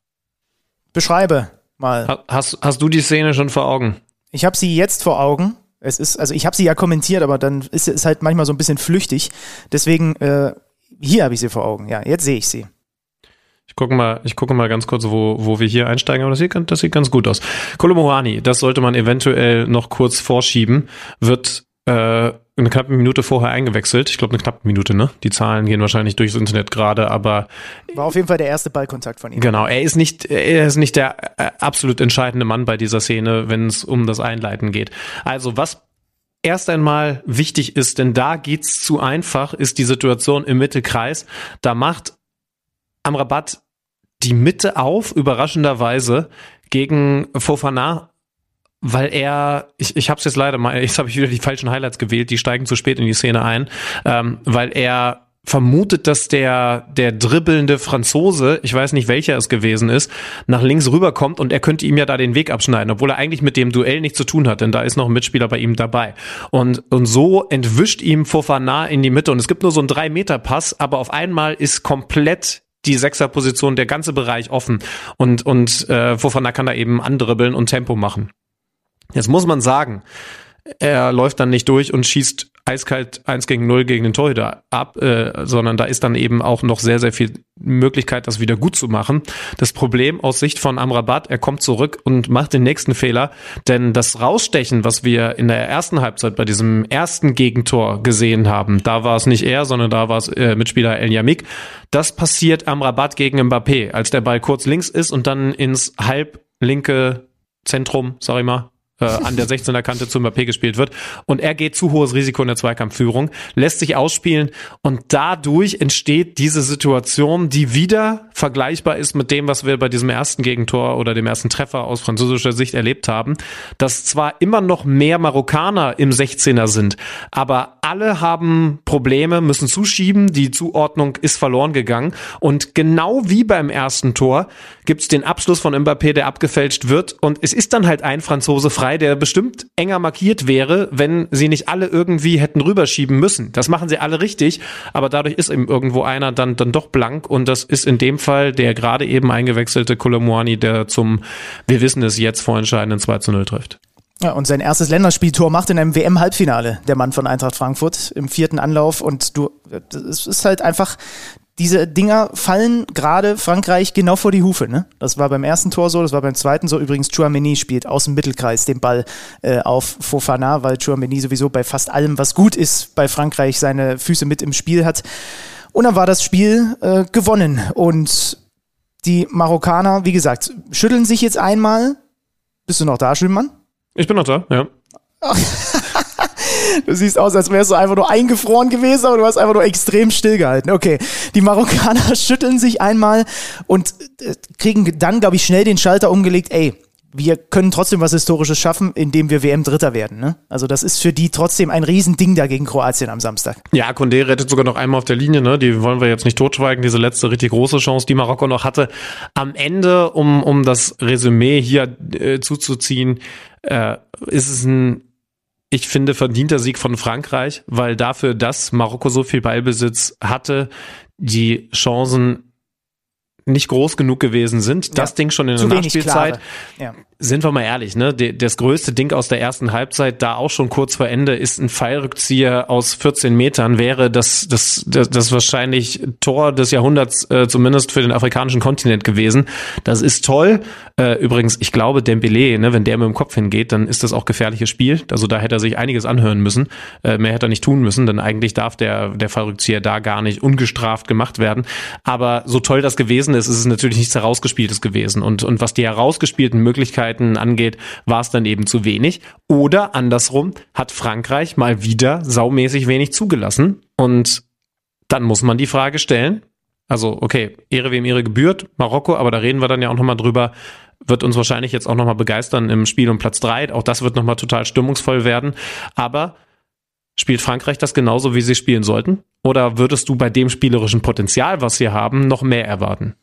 Beschreibe mal. Hast, hast du die Szene schon vor Augen? Ich habe sie jetzt vor Augen. Es ist, also ich habe sie ja kommentiert, aber dann ist es halt manchmal so ein bisschen flüchtig. Deswegen, äh, hier habe ich sie vor Augen. Ja, jetzt sehe ich sie. Ich gucke mal, ich gucke mal ganz kurz, wo, wo wir hier einsteigen, aber das sieht, das sieht ganz gut aus. Kolomoani, das sollte man eventuell noch kurz vorschieben, wird äh, eine knappe Minute vorher eingewechselt. Ich glaube, eine knappe Minute, ne? Die Zahlen gehen wahrscheinlich durchs Internet gerade, aber. War auf jeden Fall der erste Ballkontakt von ihm. Genau, er ist nicht, er ist nicht der äh, absolut entscheidende Mann bei dieser Szene, wenn es um das Einleiten geht. Also, was erst einmal wichtig ist, denn da geht's zu einfach, ist die Situation im Mittelkreis. Da macht Amrabat die Mitte auf, überraschenderweise, gegen Fofana weil er, ich, ich habe es jetzt leider mal, *laughs* jetzt habe ich wieder die falschen Highlights gewählt, die steigen zu spät in die Szene ein, ähm, weil er vermutet, dass der der dribbelnde Franzose, ich weiß nicht welcher es gewesen ist, nach links rüberkommt und er könnte ihm ja da den Weg abschneiden, obwohl er eigentlich mit dem Duell nichts zu tun hat, denn da ist noch ein Mitspieler bei ihm dabei. Und und so entwischt ihm Fofana in die Mitte und es gibt nur so einen drei Meter Pass, aber auf einmal ist komplett die Sechserposition, der ganze Bereich offen und und äh, Fofana kann da eben andribbeln und Tempo machen. Jetzt muss man sagen, er läuft dann nicht durch und schießt eiskalt eins gegen null gegen den Torhüter ab, äh, sondern da ist dann eben auch noch sehr, sehr viel Möglichkeit, das wieder gut zu machen. Das Problem aus Sicht von Amrabat, er kommt zurück und macht den nächsten Fehler, denn das Rausstechen, was wir in der ersten Halbzeit bei diesem ersten Gegentor gesehen haben, da war es nicht er, sondern da war es äh, Mitspieler El Yamik, das passiert Amrabat gegen Mbappé, als der Ball kurz links ist und dann ins halblinke Zentrum, sag ich mal, äh, an der 16er Kante zu Mbappé gespielt wird. Und er geht zu hohes Risiko in der Zweikampfführung, lässt sich ausspielen und dadurch entsteht diese Situation, die wieder vergleichbar ist mit dem, was wir bei diesem ersten Gegentor oder dem ersten Treffer aus französischer Sicht erlebt haben, dass zwar immer noch mehr Marokkaner im 16er sind, aber alle haben Probleme, müssen zuschieben, die Zuordnung ist verloren gegangen und genau wie beim ersten Tor gibt's den Abschluss von Mbappé, der abgefälscht wird und es ist dann halt ein Franzose frei, der bestimmt enger markiert wäre, wenn sie nicht alle irgendwie hätten rüberschieben müssen. Das machen sie alle richtig, aber dadurch ist eben irgendwo einer dann, dann doch blank und das ist in dem Fall der gerade eben eingewechselte Kolomuani, der zum, wir wissen es jetzt, vorentscheidenden 2 zu 0 trifft. Ja, und sein erstes Länderspieltor macht in einem WM-Halbfinale der Mann von Eintracht Frankfurt im vierten Anlauf. Und du, es ist halt einfach diese Dinger fallen gerade Frankreich genau vor die Hufe. Ne? Das war beim ersten Tor so, das war beim zweiten so. Übrigens, Chouameni spielt aus dem Mittelkreis den Ball äh, auf Fofana, weil Chouameni sowieso bei fast allem, was gut ist, bei Frankreich seine Füße mit im Spiel hat. Und dann war das Spiel äh, gewonnen. Und die Marokkaner, wie gesagt, schütteln sich jetzt einmal. Bist du noch da, Schönmann? Ich bin noch da, ja. *laughs* Du siehst aus, als wärst du einfach nur eingefroren gewesen, aber du hast einfach nur extrem stillgehalten. Okay, die Marokkaner *laughs* schütteln sich einmal und äh, kriegen dann, glaube ich, schnell den Schalter umgelegt. Ey, wir können trotzdem was Historisches schaffen, indem wir WM-Dritter werden. Ne? Also das ist für die trotzdem ein Riesending da gegen Kroatien am Samstag. Ja, Condé rettet sogar noch einmal auf der Linie. Ne? Die wollen wir jetzt nicht totschweigen. Diese letzte richtig große Chance, die Marokko noch hatte. Am Ende, um, um das Resümee hier äh, zuzuziehen, äh, ist es ein ich finde, verdienter Sieg von Frankreich, weil dafür, dass Marokko so viel Ballbesitz hatte, die Chancen nicht groß genug gewesen sind. Das ja, Ding schon in der Nachspielzeit. Ja sind wir mal ehrlich, ne? Das größte Ding aus der ersten Halbzeit, da auch schon kurz vor Ende, ist ein Pfeilrückzieher aus 14 Metern, wäre das, das, das, das wahrscheinlich Tor des Jahrhunderts, äh, zumindest für den afrikanischen Kontinent gewesen. Das ist toll. Äh, übrigens, ich glaube, Dembele, ne, wenn der mit dem Kopf hingeht, dann ist das auch gefährliches Spiel. Also da hätte er sich einiges anhören müssen. Äh, mehr hätte er nicht tun müssen, denn eigentlich darf der, der Fallrückzieher da gar nicht ungestraft gemacht werden. Aber so toll das gewesen ist, ist es natürlich nichts herausgespieltes gewesen. Und, und was die herausgespielten Möglichkeiten angeht, war es dann eben zu wenig. Oder andersrum hat Frankreich mal wieder saumäßig wenig zugelassen. Und dann muss man die Frage stellen, also okay, Ehre wem Ehre gebührt, Marokko, aber da reden wir dann ja auch nochmal drüber, wird uns wahrscheinlich jetzt auch nochmal begeistern im Spiel um Platz drei. Auch das wird nochmal total stimmungsvoll werden. Aber spielt Frankreich das genauso, wie sie spielen sollten? Oder würdest du bei dem spielerischen Potenzial, was sie haben, noch mehr erwarten?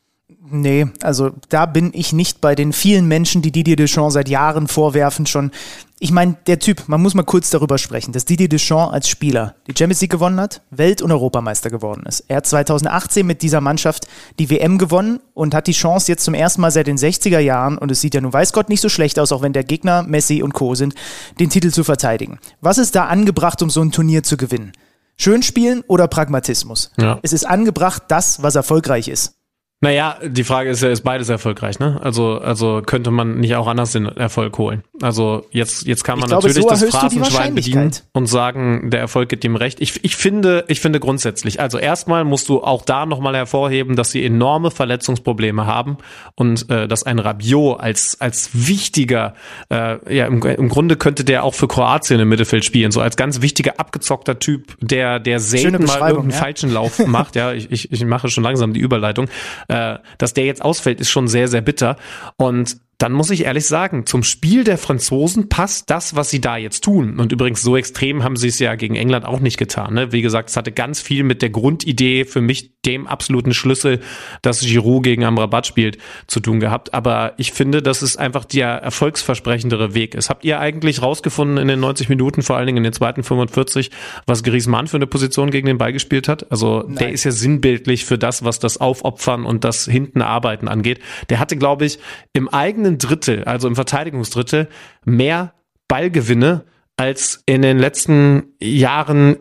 Nee, also da bin ich nicht bei den vielen Menschen, die Didier Deschamps seit Jahren vorwerfen schon. Ich meine, der Typ, man muss mal kurz darüber sprechen, dass Didier Deschamps als Spieler die Champions League gewonnen hat, Welt- und Europameister geworden ist. Er hat 2018 mit dieser Mannschaft die WM gewonnen und hat die Chance jetzt zum ersten Mal seit den 60er Jahren, und es sieht ja nun weiß Gott nicht so schlecht aus, auch wenn der Gegner Messi und Co. sind, den Titel zu verteidigen. Was ist da angebracht, um so ein Turnier zu gewinnen? Schön spielen oder Pragmatismus? Ja. Es ist angebracht, das, was erfolgreich ist. Naja, die Frage ist ja, ist beides erfolgreich, ne? Also, also könnte man nicht auch anders den Erfolg holen. Also jetzt, jetzt kann man glaube, natürlich so das Phrasenschwein bedienen und sagen, der Erfolg gibt ihm recht. Ich, ich finde, ich finde grundsätzlich, also erstmal musst du auch da nochmal hervorheben, dass sie enorme Verletzungsprobleme haben und äh, dass ein Rabiot als, als wichtiger, äh, ja, im, im Grunde könnte der auch für Kroatien im Mittelfeld spielen, so als ganz wichtiger, abgezockter Typ, der, der selten mal irgendeinen ja. falschen Lauf macht. Ja, ich, ich, ich mache schon langsam die Überleitung. Äh, dass der jetzt ausfällt, ist schon sehr, sehr bitter. Und dann muss ich ehrlich sagen, zum Spiel der Franzosen passt das, was sie da jetzt tun. Und übrigens, so extrem haben sie es ja gegen England auch nicht getan. Ne? Wie gesagt, es hatte ganz viel mit der Grundidee, für mich dem absoluten Schlüssel, dass Giroud gegen Amrabat spielt, zu tun gehabt. Aber ich finde, dass es einfach der erfolgsversprechendere Weg ist. Habt ihr eigentlich rausgefunden in den 90 Minuten, vor allen Dingen in den zweiten 45, was Griezmann für eine Position gegen den Ball gespielt hat? Also der ist ja sinnbildlich für das, was das Aufopfern und das hinten Arbeiten angeht. Der hatte, glaube ich, im eigenen Drittel, also im Verteidigungsdrittel, mehr Ballgewinne als in den letzten Jahren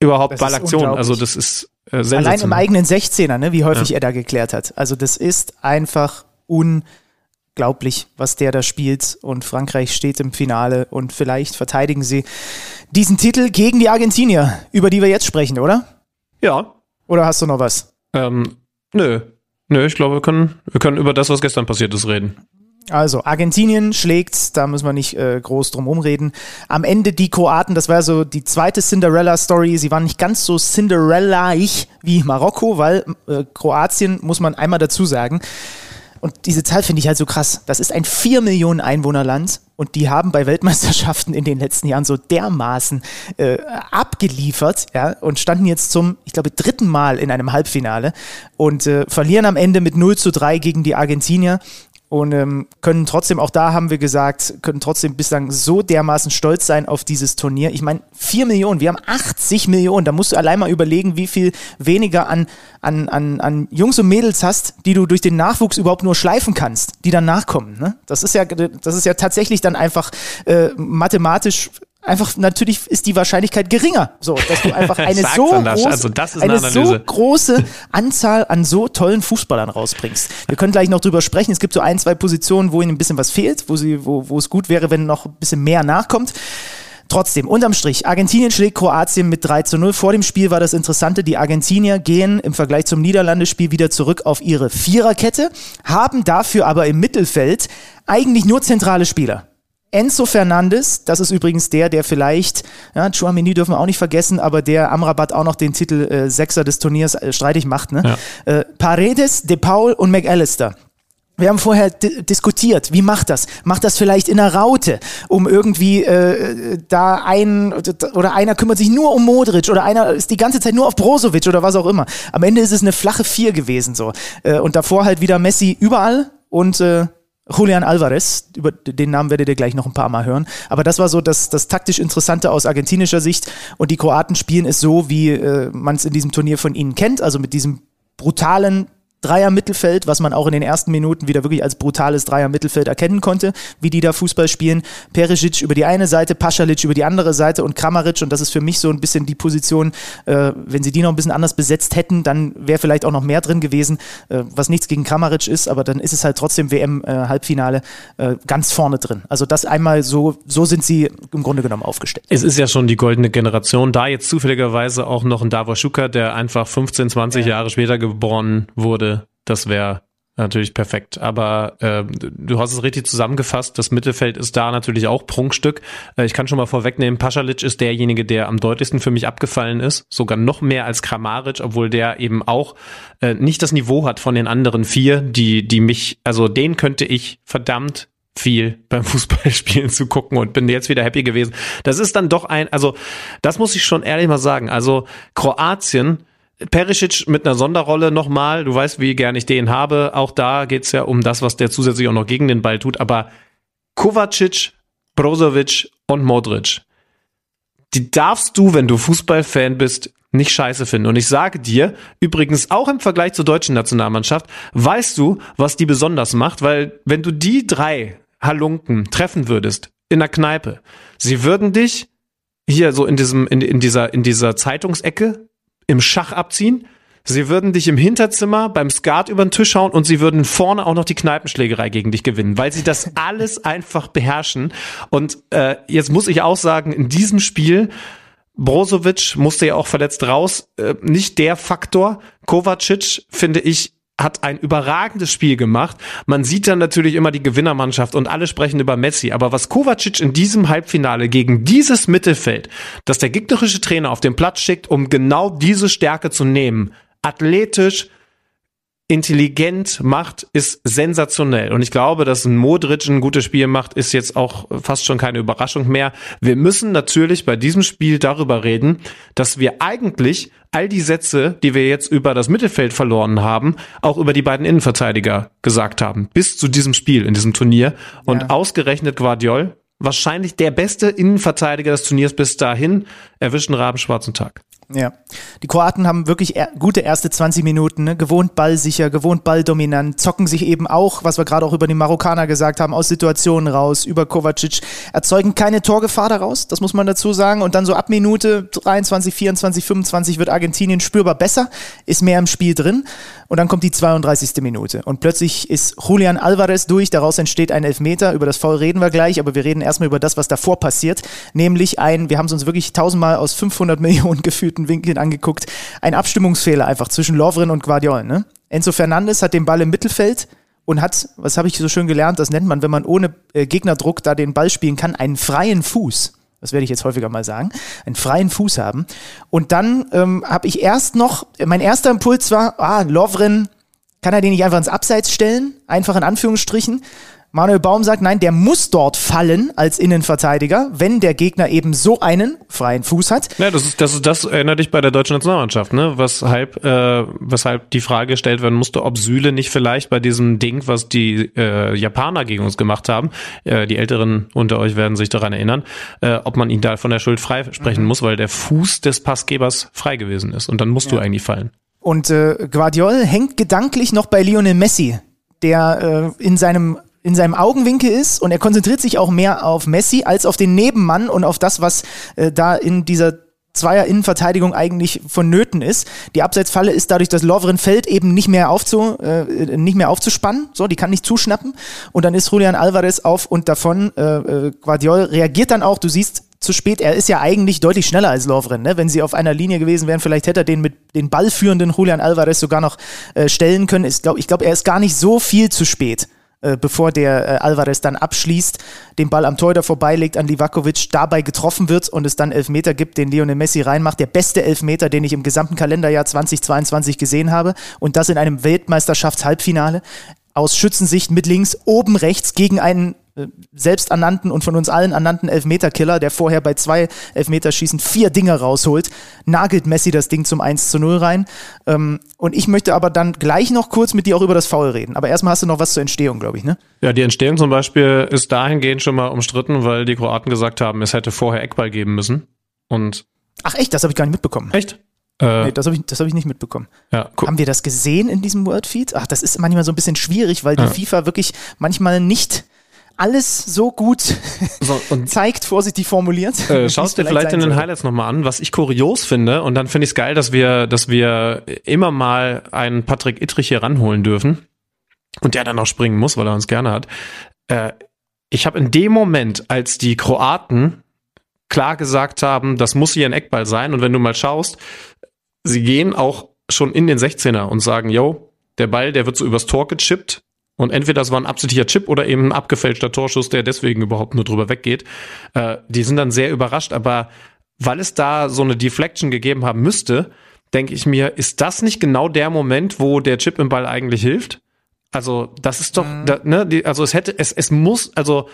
überhaupt Das Ballaktionen. Also das ist äh, Allein im eigenen 16er, ne, wie häufig er da geklärt hat. Also das ist einfach unglaublich, was der da spielt. Und Frankreich steht im Finale und vielleicht verteidigen sie diesen Titel gegen die Argentinier, über die wir jetzt sprechen, oder? Ja, Oder hast du noch was? ähm, nö. Nö, ich glaube, wir können, wir können über das, was gestern passiert ist, reden. Also, Argentinien schlägt, da müssen wir nicht äh, groß drum rumreden. Am Ende die Kroaten, das war so die zweite Cinderella-Story. Sie waren nicht ganz so Cinderella-ig wie Marokko, weil äh, Kroatien, muss man einmal dazu sagen, und diese Zahl finde ich halt so krass. Das ist ein 4 Millionen Einwohnerland und die haben bei Weltmeisterschaften in den letzten Jahren so dermaßen äh, abgeliefert ja, und standen jetzt zum, ich glaube, dritten Mal in einem Halbfinale und äh, verlieren am Ende mit 0 zu 3 gegen die Argentinier und ähm, können trotzdem, auch da haben wir gesagt, können trotzdem bislang so dermaßen stolz sein auf dieses Turnier. Ich meine, 4 Millionen, wir haben 80 Millionen, da musst du allein mal überlegen, wie viel weniger an, an, an, an Jungs und Mädels hast, die du durch den Nachwuchs überhaupt nur schleifen kannst, die dann nachkommen. Ne? Das, ist ja, das ist ja tatsächlich dann einfach äh, mathematisch einfach natürlich ist die Wahrscheinlichkeit geringer, so dass du einfach *laughs* eine so große, Also das ist eine eine so große Anzahl an so tollen Fußballern rausbringst. Wir können gleich noch drüber sprechen. Es gibt so ein, zwei Positionen, wo ihnen ein bisschen was fehlt, wo sie, wo, wo es gut wäre, wenn noch ein bisschen mehr nachkommt. Trotzdem, unterm Strich, Argentinien schlägt Kroatien mit 3 zu 0. Vor dem Spiel war das Interessante, die Argentinier gehen im Vergleich zum Niederlandespiel wieder zurück auf ihre Viererkette, haben dafür aber im Mittelfeld eigentlich nur zentrale Spieler. Enzo Fernandes, das ist übrigens der, der vielleicht, ja, Chouameni dürfen wir auch nicht vergessen, aber der Amrabat auch noch den Titel äh, Sechser des Turniers äh, streitig macht. Ne? Äh, Paredes, De Paul und McAllister. Wir haben vorher di diskutiert, wie macht das? Macht das vielleicht in einer Raute, um irgendwie äh, da ein oder einer kümmert sich nur um Modric oder einer ist die ganze Zeit nur auf Brozovic oder was auch immer. Am Ende ist es eine flache Vier gewesen so äh, und davor halt wieder Messi überall und äh, Julian Alvarez, über den Namen werdet ihr gleich noch ein paar Mal hören. Aber das war so das, das taktisch Interessante aus argentinischer Sicht. Und die Kroaten spielen es so, wie äh, man es in diesem Turnier von ihnen kennt, also mit diesem brutalen Dreier-Mittelfeld, was man auch in den ersten Minuten wieder wirklich als brutales Dreier-Mittelfeld erkennen konnte, wie die da Fußball spielen. Perisic über die eine Seite, Pasalic über die andere Seite und Kramaric und das ist für mich so ein bisschen die Position, äh, wenn sie die noch ein bisschen anders besetzt hätten, dann wäre vielleicht auch noch mehr drin gewesen, äh, was nichts gegen Kramaric ist, aber dann ist es halt trotzdem WM-Halbfinale äh, ganz vorne drin. Also das einmal so, so sind sie im Grunde genommen aufgestellt. Es ist ja schon die goldene Generation. Da jetzt zufälligerweise auch noch ein Davor Schuka, der einfach 15, 20 Jahre später geboren wurde, das wäre natürlich perfekt. Aber äh, du hast es richtig zusammengefasst. Das Mittelfeld ist da natürlich auch Prunkstück. Äh, ich kann schon mal vorwegnehmen, Pasalic ist derjenige, der am deutlichsten für mich abgefallen ist. Sogar noch mehr als Kramaric, obwohl der eben auch äh, nicht das Niveau hat von den anderen vier, die, die mich, also den könnte ich verdammt viel *laughs* beim Fußballspielen zu gucken und bin jetzt wieder happy gewesen. Das ist dann doch ein, also das muss ich schon ehrlich mal sagen. Also Kroatien, Perisic mit einer Sonderrolle nochmal, du weißt, wie gern ich den habe. Auch da geht's ja um das, was der zusätzlich auch noch gegen den Ball tut. Aber Kovacic, Brozovic und Modric, die darfst du, wenn du Fußballfan bist, nicht scheiße finden. Und ich sage dir, übrigens auch im Vergleich zur deutschen Nationalmannschaft, weißt du, was die besonders macht, weil wenn du die drei Halunken treffen würdest in der Kneipe, sie würden dich hier so in diesem, in, in dieser, in dieser Zeitungsecke im Schach abziehen. sie würden dich im Hinterzimmer beim Skat über den Tisch hauen und sie würden vorne auch noch die Kneipenschlägerei gegen dich gewinnen, weil sie das *laughs* alles einfach beherrschen. Und äh, jetzt muss ich auch sagen, in diesem Spiel Brozovic musste ja auch verletzt raus. Äh, nicht der Faktor. Kovacic, finde ich, hat ein überragendes Spiel gemacht. Man sieht dann natürlich immer die Gewinnermannschaft und alle sprechen über Messi. Aber was Kovacic in diesem Halbfinale gegen dieses Mittelfeld, das der gegnerische Trainer auf den Platz schickt, um genau diese Stärke zu nehmen, athletisch, intelligent macht, ist sensationell. Und ich glaube, dass ein Modric ein gutes Spiel macht, ist jetzt auch fast schon keine Überraschung mehr. Wir müssen natürlich bei diesem Spiel darüber reden, dass wir eigentlich all die Sätze, die wir jetzt über das Mittelfeld verloren haben, auch über die beiden Innenverteidiger gesagt haben. Bis zu diesem Spiel, in diesem Turnier. Und ja. ausgerechnet Guardiol, wahrscheinlich der beste Innenverteidiger des Turniers bis dahin, erwischt einen rabenschwarzen Tag. Ja, die Kroaten haben wirklich er gute erste 20 Minuten, ne? gewohnt ballsicher, gewohnt balldominant, zocken sich eben auch, was wir gerade auch über die Marokkaner gesagt haben, aus Situationen raus, über Kovacic, erzeugen keine Torgefahr daraus, das muss man dazu sagen. Und dann so ab Minute 23, 24, 25 wird Argentinien spürbar besser, ist mehr im Spiel drin. Und dann kommt die 32. Minute. Und plötzlich ist Julian Alvarez durch, daraus entsteht ein Elfmeter. Über das Foul reden wir gleich, aber wir reden erstmal über das, was davor passiert. Nämlich ein, wir haben es uns wirklich tausendmal aus 500 Millionen *laughs* gefühlten Winkeln angeguckt, ein Abstimmungsfehler einfach zwischen Lovren und Guardiol. Ne? Enzo Fernandes hat den Ball im Mittelfeld und hat, was habe ich so schön gelernt, das nennt man, wenn man ohne äh, Gegnerdruck da den Ball spielen kann, einen freien Fuß das werde ich jetzt häufiger mal sagen, einen freien Fuß haben. Und dann ähm, habe ich erst noch, mein erster Impuls war, ah, Lovren, kann er den nicht einfach ins Abseits stellen? Einfach in Anführungsstrichen. Manuel Baum sagt, nein, der muss dort fallen als Innenverteidiger, wenn der Gegner eben so einen freien Fuß hat. Ja, das ist, das ist, das erinnert dich bei der deutschen Nationalmannschaft, ne? Weshalb, äh, weshalb die Frage gestellt werden musste, ob Süle nicht vielleicht bei diesem Ding, was die äh, Japaner gegen uns gemacht haben, äh, die Älteren unter euch werden sich daran erinnern, äh, ob man ihn da von der Schuld frei sprechen mhm. muss, weil der Fuß des Passgebers frei gewesen ist und dann musst ja. du eigentlich fallen. Und äh, Guardiol hängt gedanklich noch bei Lionel Messi, der äh, in seinem in seinem Augenwinkel ist und er konzentriert sich auch mehr auf Messi als auf den Nebenmann und auf das, was äh, da in dieser Zweier Innenverteidigung eigentlich vonnöten ist. Die Abseitsfalle ist dadurch, dass Lovren fällt, eben nicht mehr, aufzu, äh, nicht mehr aufzuspannen. So, die kann nicht zuschnappen. Und dann ist Julian Alvarez auf und davon. Äh, äh, Guardiol reagiert dann auch. Du siehst zu spät. Er ist ja eigentlich deutlich schneller als Lovren. Ne? Wenn sie auf einer Linie gewesen wären, vielleicht hätte er den mit den ballführenden Julian Alvarez sogar noch äh, stellen können. Ich glaube, ich glaub, er ist gar nicht so viel zu spät. Äh, bevor der äh, Alvarez dann abschließt, den Ball am Torhüter vorbeilegt an Livakovic, dabei getroffen wird und es dann Elfmeter gibt, den Lionel Messi reinmacht. Der beste Elfmeter, den ich im gesamten Kalenderjahr 2022 gesehen habe und das in einem Weltmeisterschaftshalbfinale aus Schützensicht mit links oben rechts gegen einen selbsternannten und von uns allen ernannten Elfmeterkiller, der vorher bei zwei Elfmeterschießen vier Dinge rausholt, nagelt Messi das Ding zum 1 zu 0 rein. Ähm, und ich möchte aber dann gleich noch kurz mit dir auch über das Foul reden. Aber erstmal hast du noch was zur Entstehung, glaube ich, ne? Ja, die Entstehung zum Beispiel ist dahingehend schon mal umstritten, weil die Kroaten gesagt haben, es hätte vorher Eckball geben müssen. Und Ach echt, das habe ich gar nicht mitbekommen. Echt? Äh, nee, das habe ich, hab ich nicht mitbekommen. Ja, cool. Haben wir das gesehen in diesem Wordfeed? Ach, das ist manchmal so ein bisschen schwierig, weil die ja. FIFA wirklich manchmal nicht alles so gut *laughs* so, zeigt, vorsichtig formuliert. Äh, schaust dir vielleicht in den Highlights nochmal an, was ich kurios finde. Und dann finde ich es geil, dass wir, dass wir immer mal einen Patrick Ittrich hier ranholen dürfen. Und der dann auch springen muss, weil er uns gerne hat. Äh, ich habe in dem Moment, als die Kroaten klar gesagt haben, das muss hier ein Eckball sein. Und wenn du mal schaust, sie gehen auch schon in den 16er und sagen, yo, der Ball, der wird so übers Tor gechippt. Und entweder das war ein absichtlicher Chip oder eben ein abgefälschter Torschuss, der deswegen überhaupt nur drüber weggeht. Äh, die sind dann sehr überrascht, aber weil es da so eine Deflection gegeben haben müsste, denke ich mir, ist das nicht genau der Moment, wo der Chip im Ball eigentlich hilft? Also, das ist doch, mhm. da, ne, die, also es hätte, es, es muss, also,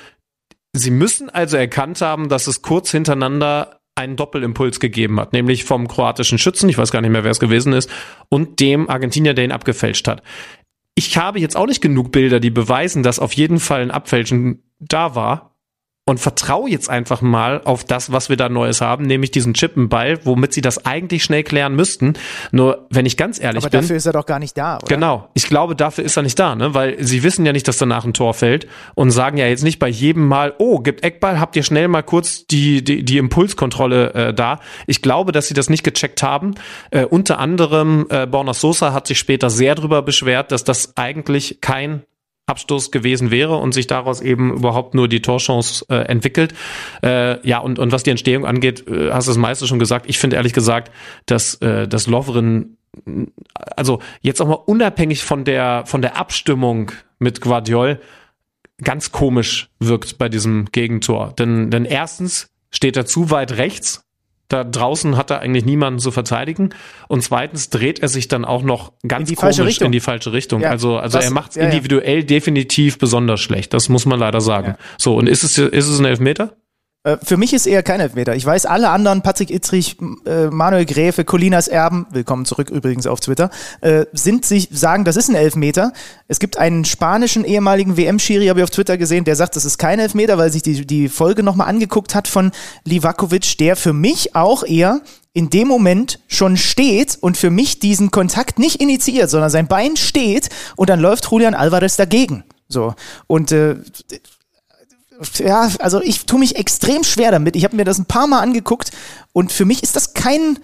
sie müssen also erkannt haben, dass es kurz hintereinander einen Doppelimpuls gegeben hat, nämlich vom kroatischen Schützen, ich weiß gar nicht mehr, wer es gewesen ist, und dem Argentinier, der ihn abgefälscht hat. Ich habe jetzt auch nicht genug Bilder, die beweisen, dass auf jeden Fall ein Abfälschen da war. Und vertraue jetzt einfach mal auf das, was wir da Neues haben, nämlich diesen Chip im Ball, womit sie das eigentlich schnell klären müssten. Nur, wenn ich ganz ehrlich Aber bin. dafür ist er doch gar nicht da, oder? Genau. Ich glaube, dafür ist er nicht da, ne? Weil sie wissen ja nicht, dass danach ein Tor fällt und sagen ja jetzt nicht bei jedem Mal, oh, gibt Eckball, habt ihr schnell mal kurz die, die, die Impulskontrolle äh, da. Ich glaube, dass sie das nicht gecheckt haben. Äh, unter anderem äh, Borna Sosa hat sich später sehr drüber beschwert, dass das eigentlich kein Abstoß gewesen wäre und sich daraus eben überhaupt nur die Torchance äh, entwickelt. Äh, ja, und, und was die Entstehung angeht, äh, hast du das meiste schon gesagt. Ich finde ehrlich gesagt, dass, äh, dass Lovren, also jetzt auch mal unabhängig von der, von der Abstimmung mit Guardiol, ganz komisch wirkt bei diesem Gegentor. Denn, denn erstens steht er zu weit rechts da draußen hat er eigentlich niemanden zu verteidigen. Und zweitens dreht er sich dann auch noch ganz In komisch Richtung. in die falsche Richtung. Ja, also also das- er macht es ja, ja. individuell definitiv besonders schlecht. Das muss man leider sagen. Ja. So, und ist es, ist es ein Elfmeter? Äh, Für mich ist eher kein Elfmeter. Ich weiß, alle anderen, Patrick Ittrich, m- äh, Manuel Gräfe, Colinas Erben, willkommen zurück übrigens auf Twitter, äh, sind sich, sagen, das ist ein Elfmeter. Es gibt einen spanischen ehemaligen WM-Schiri, habe ich auf Twitter gesehen, der sagt, das ist kein Elfmeter, weil sich die, die Folge nochmal angeguckt hat von Livakovic, der für mich auch eher in dem Moment schon steht und für mich diesen Kontakt nicht initiiert, sondern sein Bein steht und dann läuft Julian Alvarez dagegen. So. Und äh, ja, also ich tue mich extrem schwer damit. Ich habe mir das ein paar Mal angeguckt und für mich ist das kein,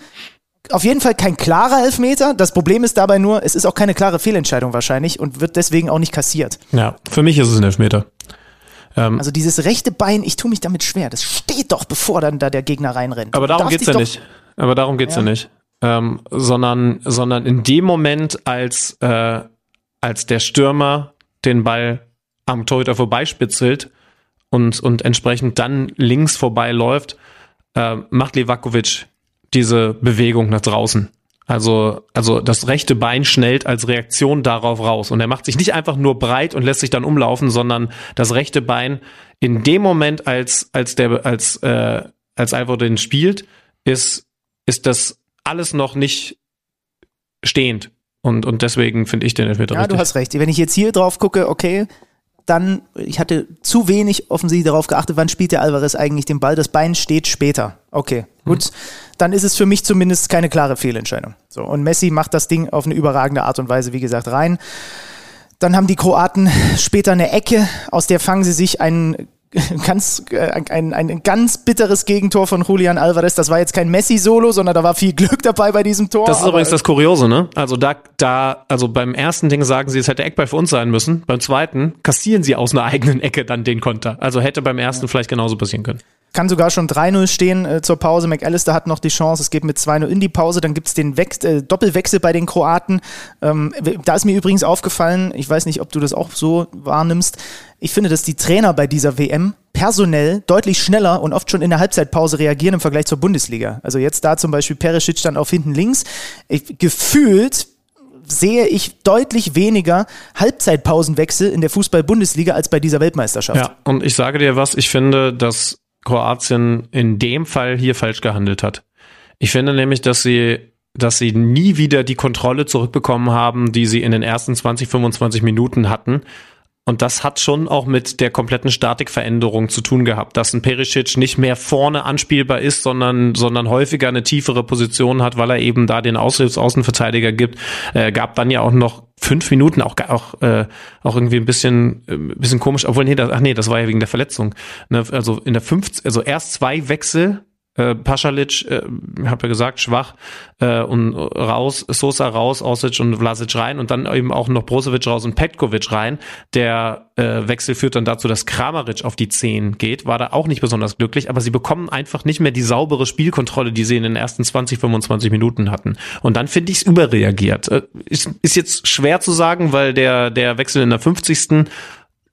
auf jeden Fall kein klarer Elfmeter. Das Problem ist dabei nur, es ist auch keine klare Fehlentscheidung wahrscheinlich und wird deswegen auch nicht kassiert. Ja, für mich ist es ein Elfmeter. Ähm, Also dieses rechte Bein, ich tue mich damit schwer. Das steht doch, bevor dann da der Gegner reinrennt. Aber darum geht's ja nicht. Aber darum geht's ja, Ja. nicht. Ähm, sondern, sondern in dem Moment, als, äh, als der Stürmer den Ball am Torhüter vorbeispitzelt und, und entsprechend dann links vorbeiläuft, äh, macht Levakovic diese Bewegung nach draußen. Also, also das rechte Bein schnellt als Reaktion darauf raus. Und er macht sich nicht einfach nur breit und lässt sich dann umlaufen, sondern das rechte Bein in dem Moment, als, als der, als, äh, als Alvaro den spielt, ist, ist das alles noch nicht stehend. Und, und deswegen finde ich den Elfmeter Ja, richtig. du hast recht. Wenn ich jetzt hier drauf gucke, okay, dann, ich hatte zu wenig offensichtlich darauf geachtet, wann spielt der Alvarez eigentlich den Ball. Das Bein steht später. Okay, gut. Dann ist es für mich zumindest keine klare Fehlentscheidung. So, und Messi macht das Ding auf eine überragende Art und Weise, wie gesagt, rein. Dann haben die Kroaten später eine Ecke, aus der fangen sie sich ein ganz, äh, ein, ein ganz bitteres Gegentor von Julian Alvarez. Das war jetzt kein Messi-Solo, sondern da war viel Glück dabei bei diesem Tor. Das ist übrigens das Kuriose, ne? Also da, da, also beim ersten Ding sagen sie, es hätte Eckball für uns sein müssen. Beim zweiten kassieren sie aus einer eigenen Ecke dann den Konter. Also hätte beim ersten vielleicht genauso passieren können. Kann sogar schon 3-0 stehen äh, zur Pause. McAllister hat noch die Chance, es geht mit 2-0 in die Pause, dann gibt's den Wex äh, Doppelwechsel bei den Kroaten. Ähm, da ist mir übrigens aufgefallen, ich weiß nicht, ob du das auch so wahrnimmst, ich finde, dass die Trainer bei dieser WM personell deutlich schneller und oft schon in der Halbzeitpause reagieren im Vergleich zur Bundesliga. Also jetzt da zum Beispiel Perisic dann auf hinten links. Ich, gefühlt sehe ich deutlich weniger Halbzeitpausenwechsel in der Fußball-Bundesliga als bei dieser Weltmeisterschaft. Ja, und ich sage dir was, ich finde, dass Kroatien in dem Fall hier falsch gehandelt hat. Ich finde nämlich, dass sie, dass sie nie wieder die Kontrolle zurückbekommen haben, die sie in den ersten 20, 25 Minuten hatten. Und das hat schon auch mit der kompletten Statikveränderung zu tun gehabt, dass ein Perisic nicht mehr vorne anspielbar ist, sondern, sondern häufiger eine tiefere Position hat, weil er eben da den Aushilfsaußenverteidiger gibt. Äh, gab dann ja auch noch fünf Minuten, auch, auch, äh, auch irgendwie ein bisschen, äh, bisschen komisch, obwohl, nee, das, ach nee, das war ja wegen der Verletzung. Ne, also in der 50, also erst zwei Wechsel, äh, Pasalic, äh, hab ja gesagt, schwach äh, und raus, Sosa raus, Osic und Vlasic rein und dann eben auch noch Brozovic raus und Petkovic rein. Der äh, Wechsel führt dann dazu, dass Kramaric auf die 10 geht, war da auch nicht besonders glücklich, aber sie bekommen einfach nicht mehr die saubere Spielkontrolle, die sie in den ersten 20, 25 Minuten hatten. Und dann finde ich es überreagiert. Äh, ist, ist jetzt schwer zu sagen, weil der, der Wechsel in der 50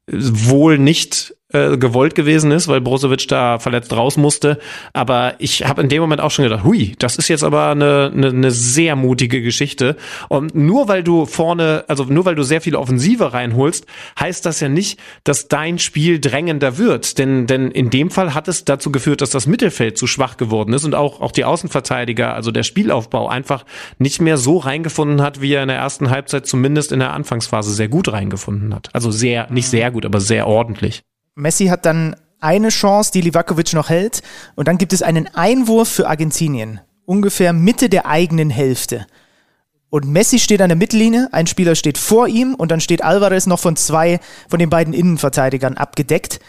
wohl nicht äh, gewollt gewesen ist, weil Brozovic da verletzt raus musste. Aber ich habe in dem Moment auch schon gedacht, hui, das ist jetzt aber eine, eine, eine sehr mutige Geschichte. Und nur weil du vorne, also nur weil du sehr viel Offensive reinholst, heißt das ja nicht, dass dein Spiel drängender wird. Denn, denn in dem Fall hat es dazu geführt, dass das Mittelfeld zu schwach geworden ist und auch, auch die Außenverteidiger, also der Spielaufbau einfach nicht mehr so reingefunden hat, wie er in der ersten Halbzeit zumindest in der Anfangsphase sehr gut reingefunden hat. Also sehr, nicht sehr gut, aber sehr ordentlich. Messi hat dann eine Chance, die Livakovic noch hält. Und dann gibt es einen Einwurf für Argentinien. Ungefähr Mitte der eigenen Hälfte. Und Messi steht an der Mittellinie, ein Spieler steht vor ihm und dann steht Alvarez noch von zwei von den beiden Innenverteidigern abgedeckt.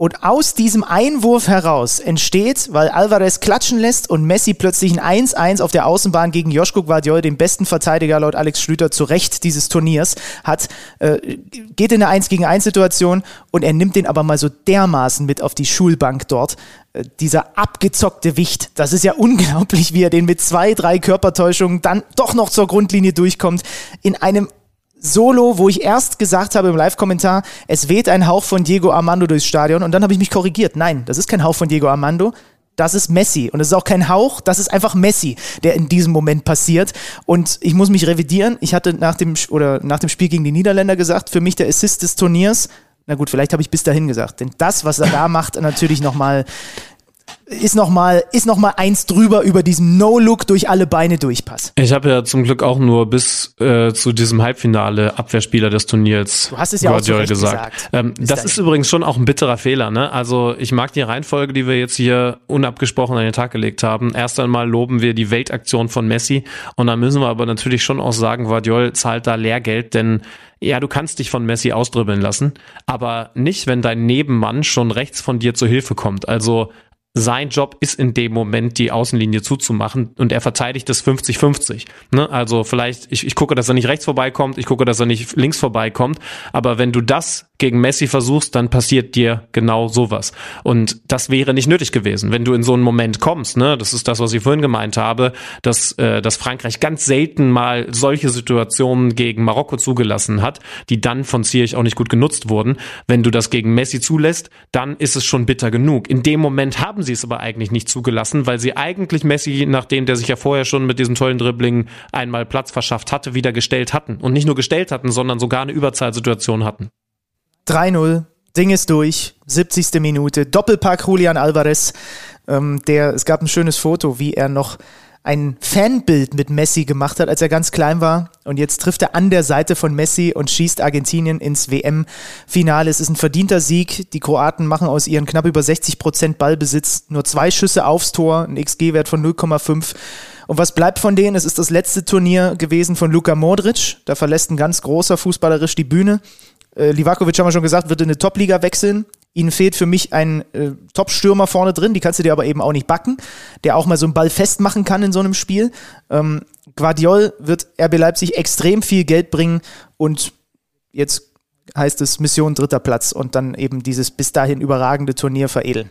Und aus diesem Einwurf heraus entsteht, weil Alvarez klatschen lässt und Messi plötzlich ein 1-1 auf der Außenbahn gegen Joschko Guardiol, den besten Verteidiger laut Alex Schlüter zu Recht dieses Turniers, hat, äh, geht in eine 1 gegen 1 Situation und er nimmt den aber mal so dermaßen mit auf die Schulbank dort. Äh, dieser abgezockte Wicht, das ist ja unglaublich, wie er den mit zwei, drei Körpertäuschungen dann doch noch zur Grundlinie durchkommt, in einem Solo, wo ich erst gesagt habe im Live-Kommentar, es weht ein Hauch von Diego Armando durchs Stadion und dann habe ich mich korrigiert. Nein, das ist kein Hauch von Diego Armando, das ist Messi. Und es ist auch kein Hauch, das ist einfach Messi, der in diesem Moment passiert. Und ich muss mich revidieren. Ich hatte nach dem, oder nach dem Spiel gegen die Niederländer gesagt, für mich der Assist des Turniers. Na gut, vielleicht habe ich bis dahin gesagt. Denn das, was er da macht, natürlich nochmal ist nochmal ist noch mal eins drüber über diesen No-Look durch alle Beine durchpass. Ich habe ja zum Glück auch nur bis äh, zu diesem Halbfinale Abwehrspieler des Turniers du hast es ja Guardiola auch gesagt. gesagt. Ähm, das ist übrigens schon auch ein bitterer Fehler. Ne? Also ich mag die Reihenfolge, die wir jetzt hier unabgesprochen an den Tag gelegt haben. Erst einmal loben wir die Weltaktion von Messi und dann müssen wir aber natürlich schon auch sagen, Guardiola zahlt da Lehrgeld, denn ja, du kannst dich von Messi ausdribbeln lassen, aber nicht, wenn dein Nebenmann schon rechts von dir zur Hilfe kommt. Also sein Job ist in dem Moment, die Außenlinie zuzumachen und er verteidigt das 50-50. Ne? Also vielleicht, ich, ich gucke, dass er nicht rechts vorbeikommt, ich gucke, dass er nicht links vorbeikommt, aber wenn du das gegen Messi versuchst, dann passiert dir genau sowas. Und das wäre nicht nötig gewesen, wenn du in so einen Moment kommst. Ne? Das ist das, was ich vorhin gemeint habe, dass, äh, dass Frankreich ganz selten mal solche Situationen gegen Marokko zugelassen hat, die dann von Ziyech auch nicht gut genutzt wurden. Wenn du das gegen Messi zulässt, dann ist es schon bitter genug. In dem Moment haben haben sie es aber eigentlich nicht zugelassen, weil sie eigentlich Messi, nachdem der sich ja vorher schon mit diesem tollen Dribbling einmal Platz verschafft hatte, wieder gestellt hatten. Und nicht nur gestellt hatten, sondern sogar eine Überzahlsituation hatten. 3-0, Ding ist durch, 70. Minute, Doppelpack Julian Alvarez. Ähm, der, es gab ein schönes Foto, wie er noch ein Fanbild mit Messi gemacht hat, als er ganz klein war. Und jetzt trifft er an der Seite von Messi und schießt Argentinien ins WM-Finale. Es ist ein verdienter Sieg. Die Kroaten machen aus ihren knapp über 60 Prozent Ballbesitz nur zwei Schüsse aufs Tor, ein XG-Wert von 0,5. Und was bleibt von denen? Es ist das letzte Turnier gewesen von Luka Modric. Da verlässt ein ganz großer fußballerisch die Bühne. Äh, Livakovic haben wir schon gesagt, wird in eine Top-Liga wechseln. Ihnen fehlt für mich ein äh, Top-Stürmer vorne drin, die kannst du dir aber eben auch nicht backen, der auch mal so einen Ball festmachen kann in so einem Spiel. Ähm, Guardiol wird RB Leipzig extrem viel Geld bringen und jetzt heißt es Mission dritter Platz und dann eben dieses bis dahin überragende Turnier veredeln.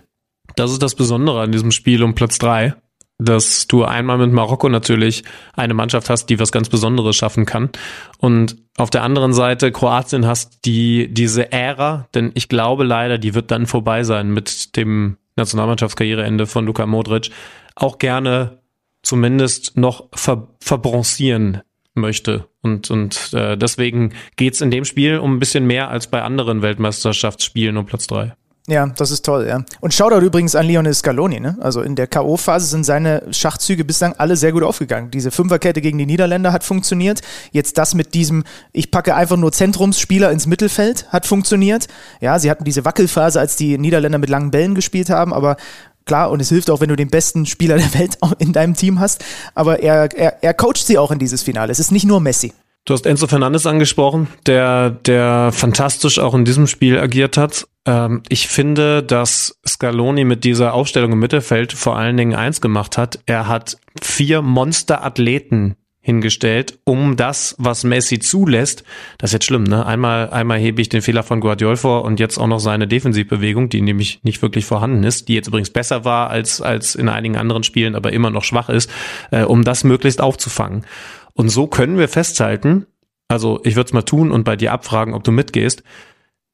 Das ist das Besondere an diesem Spiel um Platz drei dass du einmal mit Marokko natürlich eine Mannschaft hast, die was ganz Besonderes schaffen kann. Und auf der anderen Seite Kroatien hast, die diese Ära, denn ich glaube leider, die wird dann vorbei sein mit dem Nationalmannschaftskarriereende von Luka Modric, auch gerne zumindest noch ver verbronzieren möchte. Und, und äh, deswegen geht's in dem Spiel um ein bisschen mehr als bei anderen Weltmeisterschaftsspielen um Platz drei. Ja, das ist toll, ja. Und Shoutout übrigens an Lionel Scaloni, ne? Also in der K.O.-Phase sind seine Schachzüge bislang alle sehr gut aufgegangen. Diese Fünferkette gegen die Niederländer hat funktioniert. Jetzt das mit diesem, ich packe einfach nur Zentrumsspieler ins Mittelfeld, hat funktioniert. Ja, sie hatten diese Wackelphase, als die Niederländer mit langen Bällen gespielt haben, aber klar, und es hilft auch, wenn du den besten Spieler der Welt *laughs* in deinem Team hast. Aber er, er, er coacht sie auch in dieses Finale. Es ist nicht nur Messi. Du hast Enzo Fernandes angesprochen, der, der fantastisch auch in diesem Spiel agiert hat. Ähm, ich finde, dass Scaloni mit dieser Aufstellung im Mittelfeld vor allen Dingen eins gemacht hat. Er hat vier Monsterathleten hingestellt, um das, was Messi zulässt. Das ist jetzt schlimm, ne? Einmal, einmal hebe ich den Fehler von Guardiol vor und jetzt auch noch seine Defensivbewegung, die nämlich nicht wirklich vorhanden ist, die jetzt übrigens besser war als, als in einigen anderen Spielen, aber immer noch schwach ist, äh, um das möglichst aufzufangen. Und so können wir festhalten, also ich würde es mal tun und bei dir abfragen, ob du mitgehst,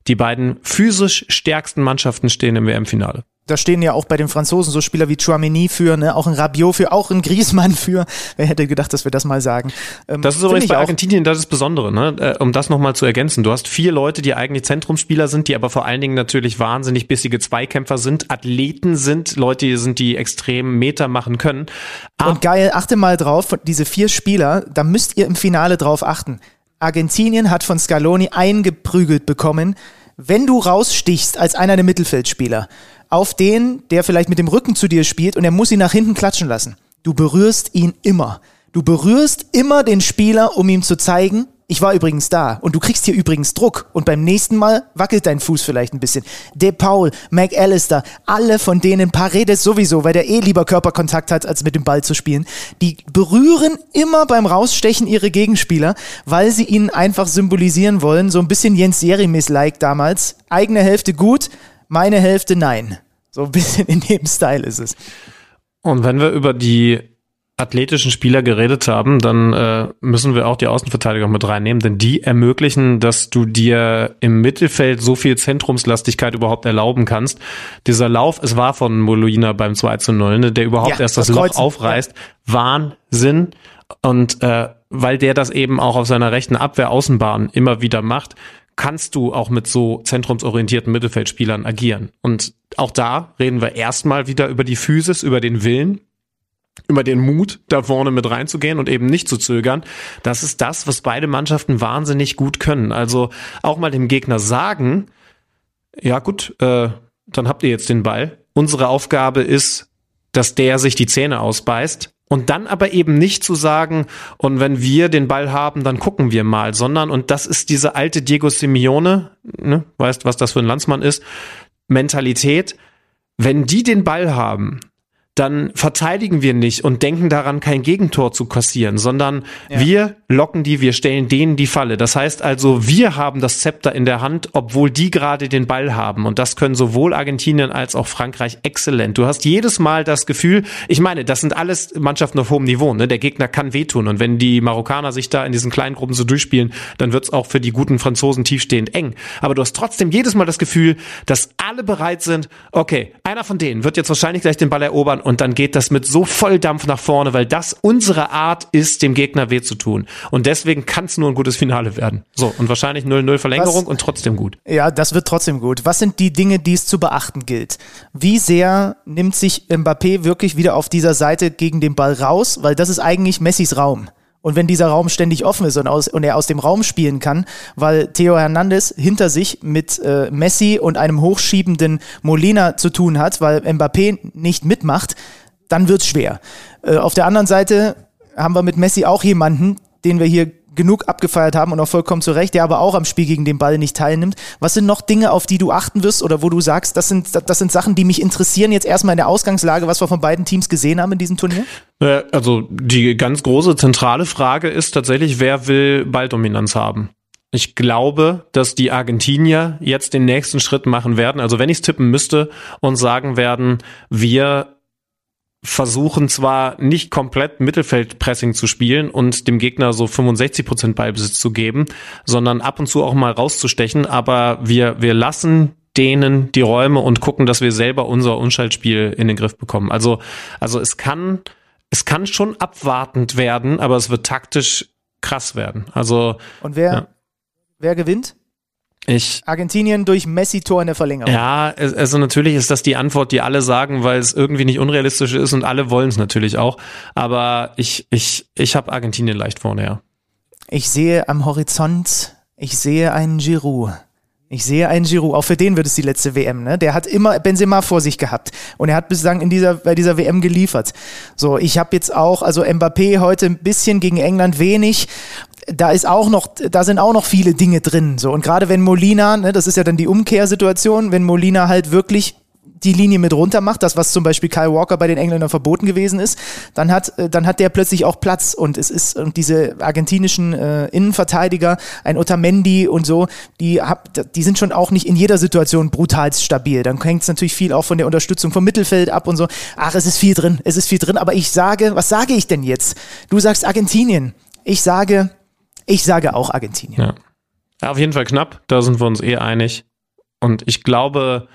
die beiden physisch stärksten Mannschaften stehen im WM-Finale da stehen ja auch bei den Franzosen so Spieler wie Chouameni für, ne, auch ein Rabiot für, auch ein Griezmann für. *laughs* Wer hätte gedacht, dass wir das mal sagen? Ähm, das ist übrigens bei Argentinien das ist Besondere, ne? Äh, um das nochmal zu ergänzen. Du hast vier Leute, die eigentlich Zentrumsspieler sind, die aber vor allen Dingen natürlich wahnsinnig bissige Zweikämpfer sind, Athleten sind, Leute die sind, die extrem Meter machen können. Aber Und geil, achte mal drauf, diese vier Spieler, da müsst ihr im Finale drauf achten. Argentinien hat von Scaloni eingeprügelt bekommen, wenn du rausstichst als einer der Mittelfeldspieler auf den, der vielleicht mit dem Rücken zu dir spielt und er muss ihn nach hinten klatschen lassen, du berührst ihn immer. Du berührst immer den Spieler, um ihm zu zeigen, ich war übrigens da und du kriegst hier übrigens Druck und beim nächsten Mal wackelt dein Fuß vielleicht ein bisschen. De Paul, McAllister, alle von denen, Paredes sowieso, weil der eh lieber Körperkontakt hat, als mit dem Ball zu spielen, die berühren immer beim Rausstechen ihre Gegenspieler, weil sie ihnen einfach symbolisieren wollen, so ein bisschen Jens Jeremis-like damals. Eigene Hälfte gut, meine Hälfte nein. So ein bisschen in dem Style ist es. Und wenn wir über die athletischen Spieler geredet haben, dann äh, müssen wir auch die Außenverteidiger mit reinnehmen, denn die ermöglichen, dass du dir im Mittelfeld so viel Zentrumslastigkeit überhaupt erlauben kannst. Dieser Lauf, es war von Molina beim 2 zu 0, ne, der überhaupt ja, erst das, das Loch aufreißt. Ja. Wahnsinn. Und äh, weil der das eben auch auf seiner rechten Abwehr-Außenbahn immer wieder macht, kannst du auch mit so zentrumsorientierten Mittelfeldspielern agieren. Und auch da reden wir erstmal wieder über die Physis, über den Willen, über den Mut, da vorne mit reinzugehen und eben nicht zu zögern. Das ist das, was beide Mannschaften wahnsinnig gut können. Also auch mal dem Gegner sagen, ja gut, äh, dann habt ihr jetzt den Ball. Unsere Aufgabe ist, dass der sich die Zähne ausbeißt. Und dann aber eben nicht zu sagen, und wenn wir den Ball haben, dann gucken wir mal, sondern, und das ist diese alte Diego Simeone, ne, weißt, was das für ein Landsmann ist, Mentalität, wenn die den Ball haben, dann verteidigen wir nicht und denken daran, kein Gegentor zu kassieren, sondern ja. wir locken die, wir stellen denen die Falle. Das heißt also, wir haben das Zepter in der Hand, obwohl die gerade den Ball haben. Und das können sowohl Argentinien als auch Frankreich exzellent. Du hast jedes Mal das Gefühl, ich meine, das sind alles Mannschaften auf hohem Niveau. Ne? Der Gegner kann wehtun. Und wenn die Marokkaner sich da in diesen kleinen Gruppen so durchspielen, dann wird's auch für die guten Franzosen tiefstehend eng. Aber du hast trotzdem jedes Mal das Gefühl, dass alle bereit sind, okay, einer von denen wird jetzt wahrscheinlich gleich den Ball erobern und dann geht das mit so Volldampf nach vorne, weil das unsere Art ist, dem Gegner weh zu tun. Und deswegen kann es nur ein gutes Finale werden. So, und wahrscheinlich 0-0 Verlängerung Was, und trotzdem gut. Ja, das wird trotzdem gut. Was sind die Dinge, die es zu beachten gilt? Wie sehr nimmt sich Mbappé wirklich wieder auf dieser Seite gegen den Ball raus? Weil das ist eigentlich Messis Raum. Und wenn dieser Raum ständig offen ist und, aus, und er aus dem Raum spielen kann, weil Theo Hernandez hinter sich mit äh, Messi und einem hochschiebenden Molina zu tun hat, weil Mbappé nicht mitmacht, dann wird's schwer. Äh, auf der anderen Seite haben wir mit Messi auch jemanden, den wir hier genug abgefeiert haben und auch vollkommen zu Recht, der aber auch am Spiel gegen den Ball nicht teilnimmt. Was sind noch Dinge, auf die du achten wirst oder wo du sagst, das sind, das sind Sachen, die mich interessieren, jetzt erstmal in der Ausgangslage, was wir von beiden Teams gesehen haben in diesem Turnier? Äh, also die ganz große zentrale Frage ist tatsächlich, wer will Balldominanz haben? Ich glaube, dass die Argentinier jetzt den nächsten Schritt machen werden. Also wenn ich es tippen müsste und sagen werden, wir versuchen zwar nicht komplett Mittelfeldpressing zu spielen und dem Gegner so 65 Prozent Ballbesitz zu geben, sondern ab und zu auch mal rauszustechen, aber wir, wir lassen denen die Räume und gucken, dass wir selber unser Unschaltspiel in den Griff bekommen. Also, also es kann, es kann schon abwartend werden, aber es wird taktisch krass werden. Also. Und wer, ja. wer gewinnt? Ich, Argentinien durch Messi-Tor in der Verlängerung. Ja, also natürlich ist das die Antwort, die alle sagen, weil es irgendwie nicht unrealistisch ist und alle wollen es natürlich auch. Aber ich, ich, ich habe Argentinien leicht vorne, ja. Ich sehe am Horizont, ich sehe einen Giroud. Ich sehe einen Giroud, auch für den wird es die letzte WM, ne? Der hat immer Benzema vor sich gehabt und er hat bislang in dieser bei dieser WM geliefert. So, ich habe jetzt auch also Mbappé heute ein bisschen gegen England wenig da ist auch noch, da sind auch noch viele Dinge drin. So und gerade wenn Molina, ne, das ist ja dann die Umkehrsituation, wenn Molina halt wirklich die Linie mit runter macht, das was zum Beispiel Kyle Walker bei den Engländern verboten gewesen ist, dann hat äh, dann hat der plötzlich auch Platz und es ist und diese argentinischen äh, Innenverteidiger, ein Otamendi und so, die hab, die sind schon auch nicht in jeder Situation brutal stabil. Dann hängt es natürlich viel auch von der Unterstützung vom Mittelfeld ab und so. Ach, es ist viel drin, es ist viel drin, aber ich sage, was sage ich denn jetzt? Du sagst Argentinien. Ich sage ich sage auch Argentinien. Ja. ja. Auf jeden Fall knapp, da sind wir uns eh einig. Und ich glaube,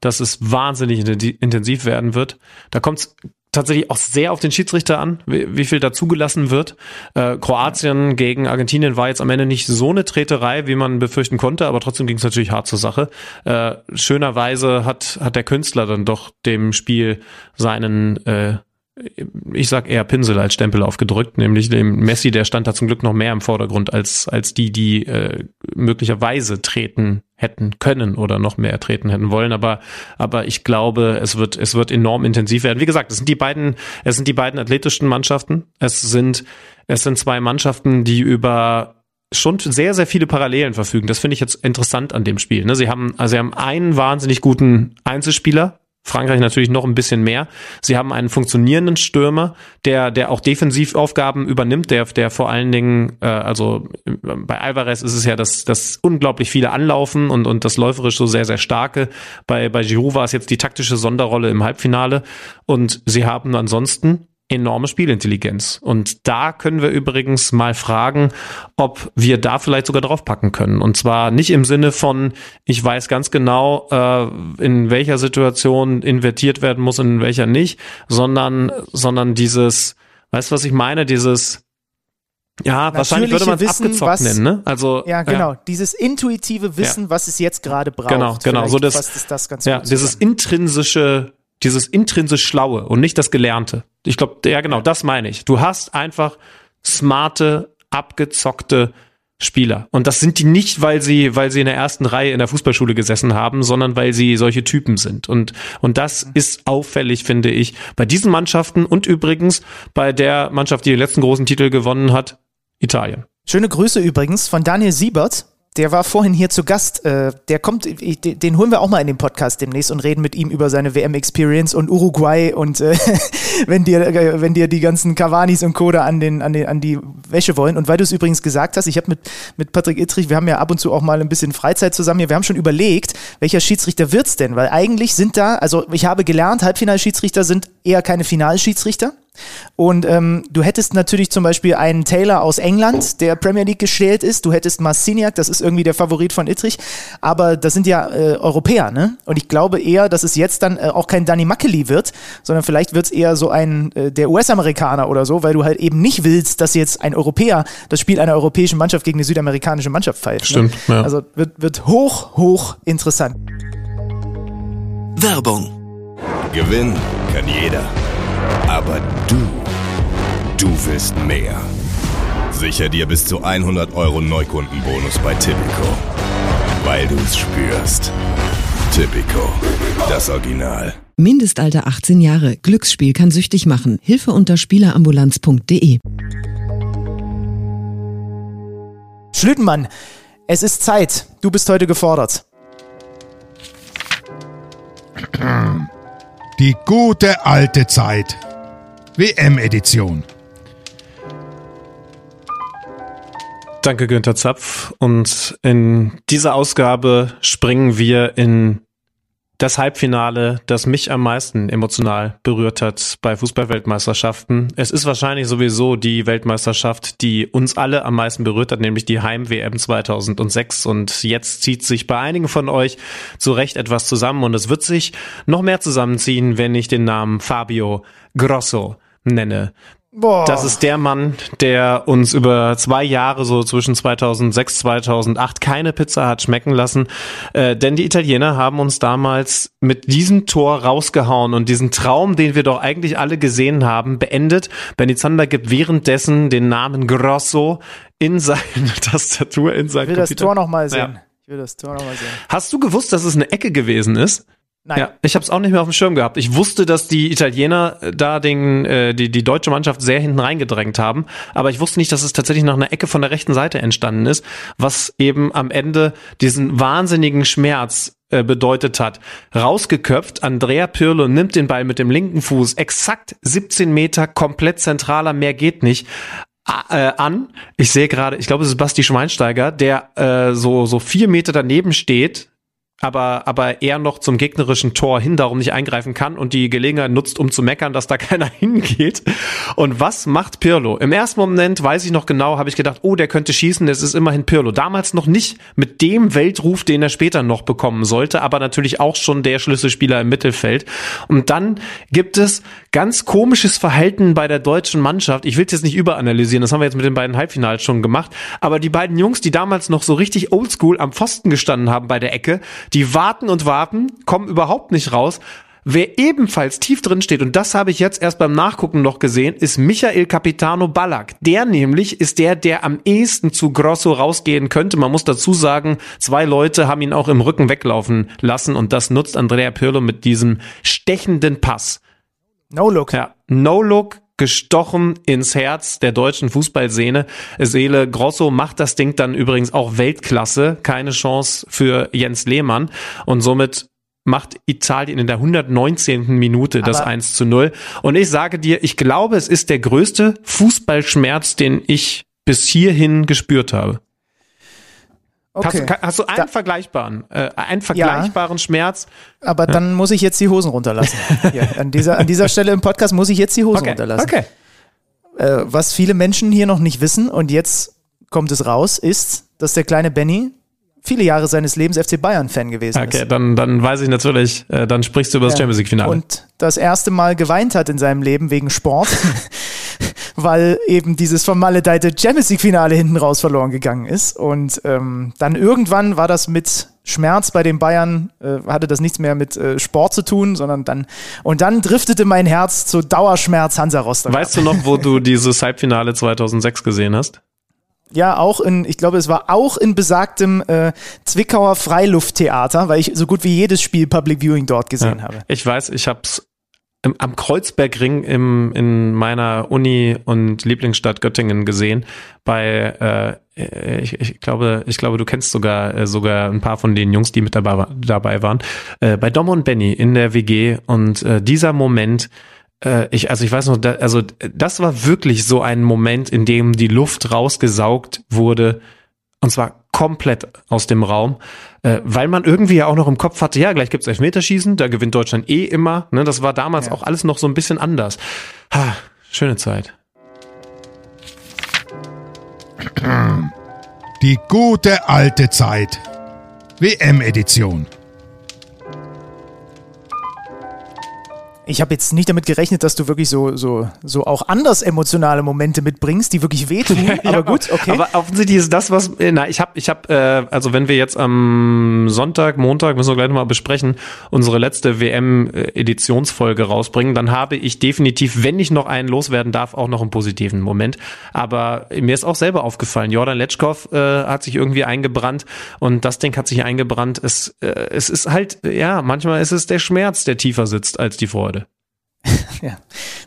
dass es wahnsinnig intensiv werden wird. Da kommt es tatsächlich auch sehr auf den Schiedsrichter an, wie, wie viel da zugelassen wird. Äh, Kroatien gegen Argentinien war jetzt am Ende nicht so eine Treterei, wie man befürchten konnte, aber trotzdem ging es natürlich hart zur Sache. Äh, schönerweise hat, hat der Künstler dann doch dem Spiel seinen äh, ich sag eher Pinsel als Stempel aufgedrückt, nämlich dem Messi, der stand da zum Glück noch mehr im Vordergrund als, als die, die äh, möglicherweise treten hätten können oder noch mehr treten hätten wollen. Aber, aber ich glaube, es wird, es wird enorm intensiv werden. Wie gesagt, es sind die beiden, es sind die beiden athletischen Mannschaften. Es sind, es sind zwei Mannschaften, die über schon sehr, sehr viele Parallelen verfügen. Das finde ich jetzt interessant an dem Spiel. Ne? Sie haben, also sie haben einen wahnsinnig guten Einzelspieler, Frankreich natürlich noch ein bisschen mehr. Sie haben einen funktionierenden Stürmer, der, der auch Defensivaufgaben übernimmt, der, der vor allen Dingen, äh, also bei Alvarez ist es ja das, das unglaublich viele Anlaufen und, und das läuferisch so sehr, sehr starke. Bei, bei Giroud war es jetzt die taktische Sonderrolle im Halbfinale. Und sie haben ansonsten enorme Spielintelligenz. Und da können wir übrigens mal fragen, ob wir da vielleicht sogar draufpacken können. Und zwar nicht im Sinne von, ich weiß ganz genau, äh, in welcher Situation invertiert werden muss und in welcher nicht, sondern, sondern dieses, weißt du, was ich meine? Dieses, ja, wahrscheinlich würde man es abgezockt was, nennen, ne? Also ja, genau, ja. dieses intuitive Wissen, ja. was es jetzt gerade braucht. Genau, genau, so das, das, das ja, dieses intrinsische dieses intrinsisch Schlaue und nicht das Gelernte. Ich glaube, ja genau, das meine ich. Du hast einfach smarte, abgezockte Spieler. Und das sind die nicht, weil sie, weil sie in der ersten Reihe in der Fußballschule gesessen haben, sondern weil sie solche Typen sind. Und, und das ist auffällig, finde ich, bei diesen Mannschaften und übrigens bei der Mannschaft, die den letzten großen Titel gewonnen hat, Italien. Schöne Grüße übrigens von Daniel Siebert, der war vorhin hier zu Gast. Äh, der kommt, den holen wir auch mal in den Podcast demnächst und reden mit ihm über seine WM-Experience und Uruguay und äh, *laughs* wenn dir, äh, wenn dir die ganzen Cavanis und Coda an den, an den, an die Wäsche wollen. Und weil du es übrigens gesagt hast, ich habe mit, mit Patrick Ittrich, wir haben ja ab und zu auch mal ein bisschen Freizeit zusammen hier. Wir haben schon überlegt, welcher Schiedsrichter wird's denn? Weil eigentlich sind da, also ich habe gelernt, Halbfinalschiedsrichter sind eher keine Finalschiedsrichter. Und ähm, du hättest natürlich zum Beispiel einen Taylor aus England, der Premier League gestellt ist. Du hättest Marciniak, das ist irgendwie der Favorit von Ittrich. Aber das sind ja äh, Europäer, ne? Und ich glaube eher, dass es jetzt dann äh, auch kein Danny Mackely wird, sondern vielleicht wird es eher so ein äh, der US-Amerikaner oder so, weil du halt eben nicht willst, dass jetzt ein Europäer das Spiel einer europäischen Mannschaft gegen eine südamerikanische Mannschaft pfeift. Stimmt. Ne? Ja. Also wird, wird hoch, hoch interessant. Werbung. Gewinnen kann jeder. Aber du, du willst mehr. Sicher dir bis zu 100 Euro Neukundenbonus bei Tipico. Weil du es spürst. Tipico, das Original. Mindestalter 18 Jahre. Glücksspiel kann süchtig machen. Hilfe unter Spielerambulanz.de. Schlütenmann, es ist Zeit. Du bist heute gefordert. *clears throat* Die gute alte Zeit. WM-Edition. Danke, Günther Zapf. Und in dieser Ausgabe springen wir in das Halbfinale, das mich am meisten emotional berührt hat bei Fußballweltmeisterschaften. Es ist wahrscheinlich sowieso die Weltmeisterschaft, die uns alle am meisten berührt hat, nämlich die Heim-WM 2006. Und jetzt zieht sich bei einigen von euch zu Recht etwas zusammen und es wird sich noch mehr zusammenziehen, wenn ich den Namen Fabio Grosso nenne. Boah. Das ist der Mann, der uns über zwei Jahre, so zwischen 2006, 2008, keine Pizza hat schmecken lassen. Äh, denn die Italiener haben uns damals mit diesem Tor rausgehauen und diesen Traum, den wir doch eigentlich alle gesehen haben, beendet. Benny Zander gibt währenddessen den Namen Grosso in seine *laughs* Tastatur, in sein Ich will Computer. das Tor nochmal sehen. Ja. Ich will das Tor nochmal sehen. Hast du gewusst, dass es eine Ecke gewesen ist? Nein. Ja, ich habe es auch nicht mehr auf dem Schirm gehabt. Ich wusste, dass die Italiener äh, da den, äh, die, die deutsche Mannschaft sehr hinten reingedrängt haben, aber ich wusste nicht, dass es tatsächlich nach einer Ecke von der rechten Seite entstanden ist, was eben am Ende diesen wahnsinnigen Schmerz äh, bedeutet hat. Rausgeköpft, Andrea Pirlo nimmt den Ball mit dem linken Fuß exakt 17 Meter komplett zentraler, mehr geht nicht äh, an. Ich sehe gerade, ich glaube, es ist Basti Schweinsteiger, der äh, so so vier Meter daneben steht, aber aber eher noch zum gegnerischen Tor hin, darum nicht eingreifen kann und die Gelegenheit nutzt, um zu meckern, dass da *laughs* keiner hingeht. Und was macht Pirlo? Im ersten Moment weiß ich noch genau, habe ich gedacht, oh, der könnte schießen, es ist immerhin Pirlo. Damals noch nicht mit dem Weltruf, den er später noch bekommen sollte, aber natürlich auch schon der Schlüsselspieler im Mittelfeld. Und dann gibt es ganz komisches Verhalten bei der deutschen Mannschaft. Ich will es jetzt nicht überanalysieren, das haben wir jetzt mit den beiden Halbfinals schon gemacht, aber die beiden Jungs, die damals noch so richtig oldschool am Pfosten gestanden haben bei der Ecke, die warten und warten, kommen überhaupt nicht raus, Wer ebenfalls tief drin steht, und das habe ich jetzt erst beim Nachgucken noch gesehen, ist Michael Capitano Ballack. Der nämlich ist der, der am ehesten zu Grosso rausgehen könnte. Man muss dazu sagen, zwei Leute haben ihn auch im Rücken weglaufen lassen und das nutzt Andrea Pirlo mit diesem stechenden Pass. No look. Ja, no look, gestochen ins Herz der deutschen Fußballszene. Seele Grosso macht das Ding dann übrigens auch Weltklasse. Keine Chance für Jens Lehmann. Und somit macht Italien in der 119. Minute das Aber 1 zu 0. Und ich sage dir, ich glaube, es ist der größte Fußballschmerz, den ich bis hierhin gespürt habe. Okay. Hast, hast du einen Da- vergleichbaren, äh, einen vergleichbaren Schmerz? Aber dann muss ich jetzt die Hosen runterlassen. *laughs* Hier, an, dieser, an dieser Stelle im Podcast muss ich jetzt die Hosen runterlassen. okay. Äh, was viele Menschen hier noch nicht wissen, und jetzt kommt es raus, ist, dass der kleine Benny viele Jahre seines Lebens FC Bayern-Fan gewesen Okay, ist. dann, dann weiß ich natürlich, äh, dann sprichst du über das Ja. Champions League Finale. Und das erste Mal geweint hat in seinem Leben wegen Sport, *laughs* weil eben dieses vermaledeite Champions League-Finale hinten raus verloren gegangen ist. Und ähm, dann irgendwann war das mit Schmerz bei den Bayern, äh, hatte das nichts mehr mit äh, Sport zu tun, sondern dann, und dann driftete mein Herz zu Dauerschmerz Hansa Rostock. Weißt du noch, wo du *laughs* dieses Halbfinale 2006 gesehen hast? Ja, auch in, ich glaube, es war auch in besagtem äh, Zwickauer Freilufttheater, weil ich so gut wie jedes Spiel Public Viewing dort gesehen habe. Ich weiß, ich hab's im, am Kreuzbergring im, in meiner Uni und Lieblingsstadt Göttingen gesehen. Bei, äh, ich, ich glaube, ich glaube, du kennst sogar äh, sogar ein paar von den Jungs, die mit dabei, dabei waren. Äh, bei Dom und Benny in der WG und äh, dieser Moment. Äh, ich, also ich weiß noch, da, also das war wirklich so ein Moment, in dem die Luft rausgesaugt wurde und zwar komplett aus dem Raum, äh, weil man irgendwie ja auch noch im Kopf hatte, ja, gleich gibt's Elfmeterschießen, da gewinnt Deutschland eh immer. Ne, das war damals Ja. auch alles noch so ein bisschen anders. Ha, schöne Zeit. Die gute alte Zeit. WM-Edition. Ich habe jetzt nicht damit gerechnet, dass du wirklich so, so, so auch anders emotionale Momente mitbringst, die wirklich wehtun. *laughs* aber gut, okay. Aber offensichtlich ist das, was, äh, na, ich habe, ich habe, äh, also wenn wir jetzt am Sonntag, Montag, müssen wir gleich nochmal besprechen, unsere letzte WM-Editionsfolge rausbringen, dann habe ich definitiv, wenn ich noch einen loswerden darf, auch noch einen positiven Moment. Aber mir ist auch selber aufgefallen, Jordan Letschkow äh, hat sich irgendwie eingebrannt und das Ding hat sich eingebrannt. Es, äh, es ist halt, ja, manchmal ist es der Schmerz, der tiefer sitzt als die Freude. *laughs* ja.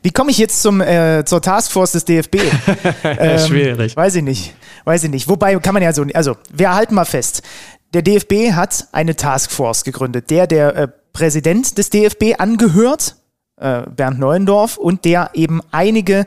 Wie komme ich jetzt zum, äh, zur Taskforce des DFB? *laughs* Ähm, Schwierig. Weiß ich nicht. Weiß ich nicht. Wobei kann man ja so, also wir halten mal fest. Der DFB hat eine Taskforce gegründet, der der äh, Präsident des DFB angehört, äh, Bernd Neuendorf, und der eben einige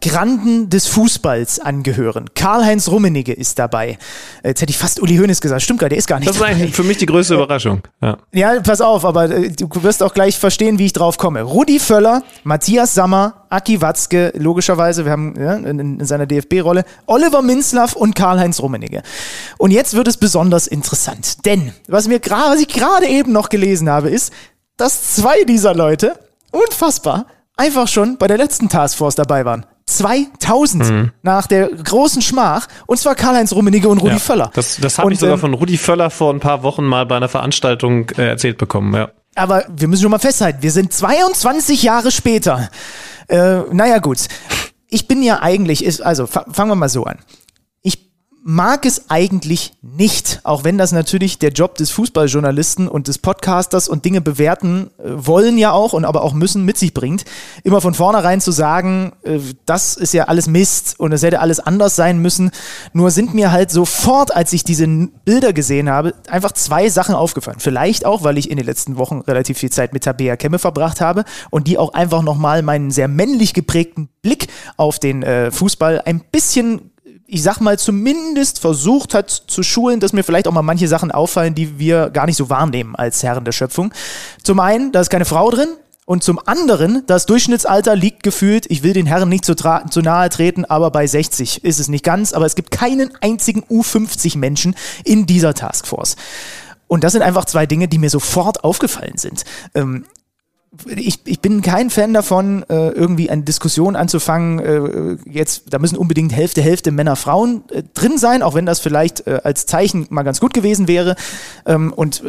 Granden des Fußballs angehören. Karl-Heinz Rummenigge ist dabei. Äh, Jetzt hätte ich fast Uli Hoeneß gesagt. Stimmt gar, der ist gar nicht Das ist eigentlich für mich die größte Überraschung. Ja. Ja, pass auf, aber äh, du wirst auch gleich verstehen, wie ich drauf komme. Rudi Völler, Matthias Sammer, Aki Watzke, logischerweise, wir haben ja, in, in seiner DFB-Rolle, Oliver Minzlaff und Karl-Heinz Rummenigge. Und jetzt wird es besonders interessant, denn was, mir was ich gerade eben noch gelesen habe, ist, dass zwei dieser Leute, unfassbar, einfach schon bei der letzten Taskforce dabei waren. 2000 nach der großen Schmach, und zwar Karl-Heinz Rummenigge und Rudi Ja, Völler. Das, das habe ich sogar ähm, von Rudi Völler vor ein paar Wochen mal bei einer Veranstaltung äh, erzählt bekommen. Ja. Aber wir müssen schon mal festhalten, wir sind 22 Jahre später. Äh, naja, gut. Ich bin ja eigentlich, ist, also fa fangen wir mal so an. Mag es eigentlich nicht, auch wenn das natürlich der Job des Fußballjournalisten und des Podcasters und Dinge bewerten äh, wollen ja auch und aber auch müssen mit sich bringt, immer von vornherein zu sagen, äh, das ist ja alles Mist und es hätte alles anders sein müssen. Nur sind mir halt sofort, als ich diese Bilder gesehen habe, einfach zwei Sachen aufgefallen. Vielleicht auch, weil ich in den letzten Wochen relativ viel Zeit mit Tabea Kemme verbracht habe und die auch einfach nochmal meinen sehr männlich geprägten Blick auf den äh, Fußball ein bisschen ich sag mal, zumindest versucht hat zu schulen, dass mir vielleicht auch mal manche Sachen auffallen, die wir gar nicht so wahrnehmen als Herren der Schöpfung. Zum einen, da ist keine Frau drin. Und zum anderen, das Durchschnittsalter liegt gefühlt, ich will den Herren nicht zu, zu nahe treten, aber bei 60 ist es nicht ganz. Aber es gibt keinen einzigen U50-Menschen in dieser Taskforce. Und das sind einfach zwei Dinge, die mir sofort aufgefallen sind. Ähm, ich, ich bin kein Fan davon, äh, irgendwie eine Diskussion anzufangen. Äh, jetzt, da müssen unbedingt Hälfte, Hälfte Männer, Frauen äh, drin sein, auch wenn das vielleicht als Zeichen mal ganz gut gewesen wäre. Ähm, und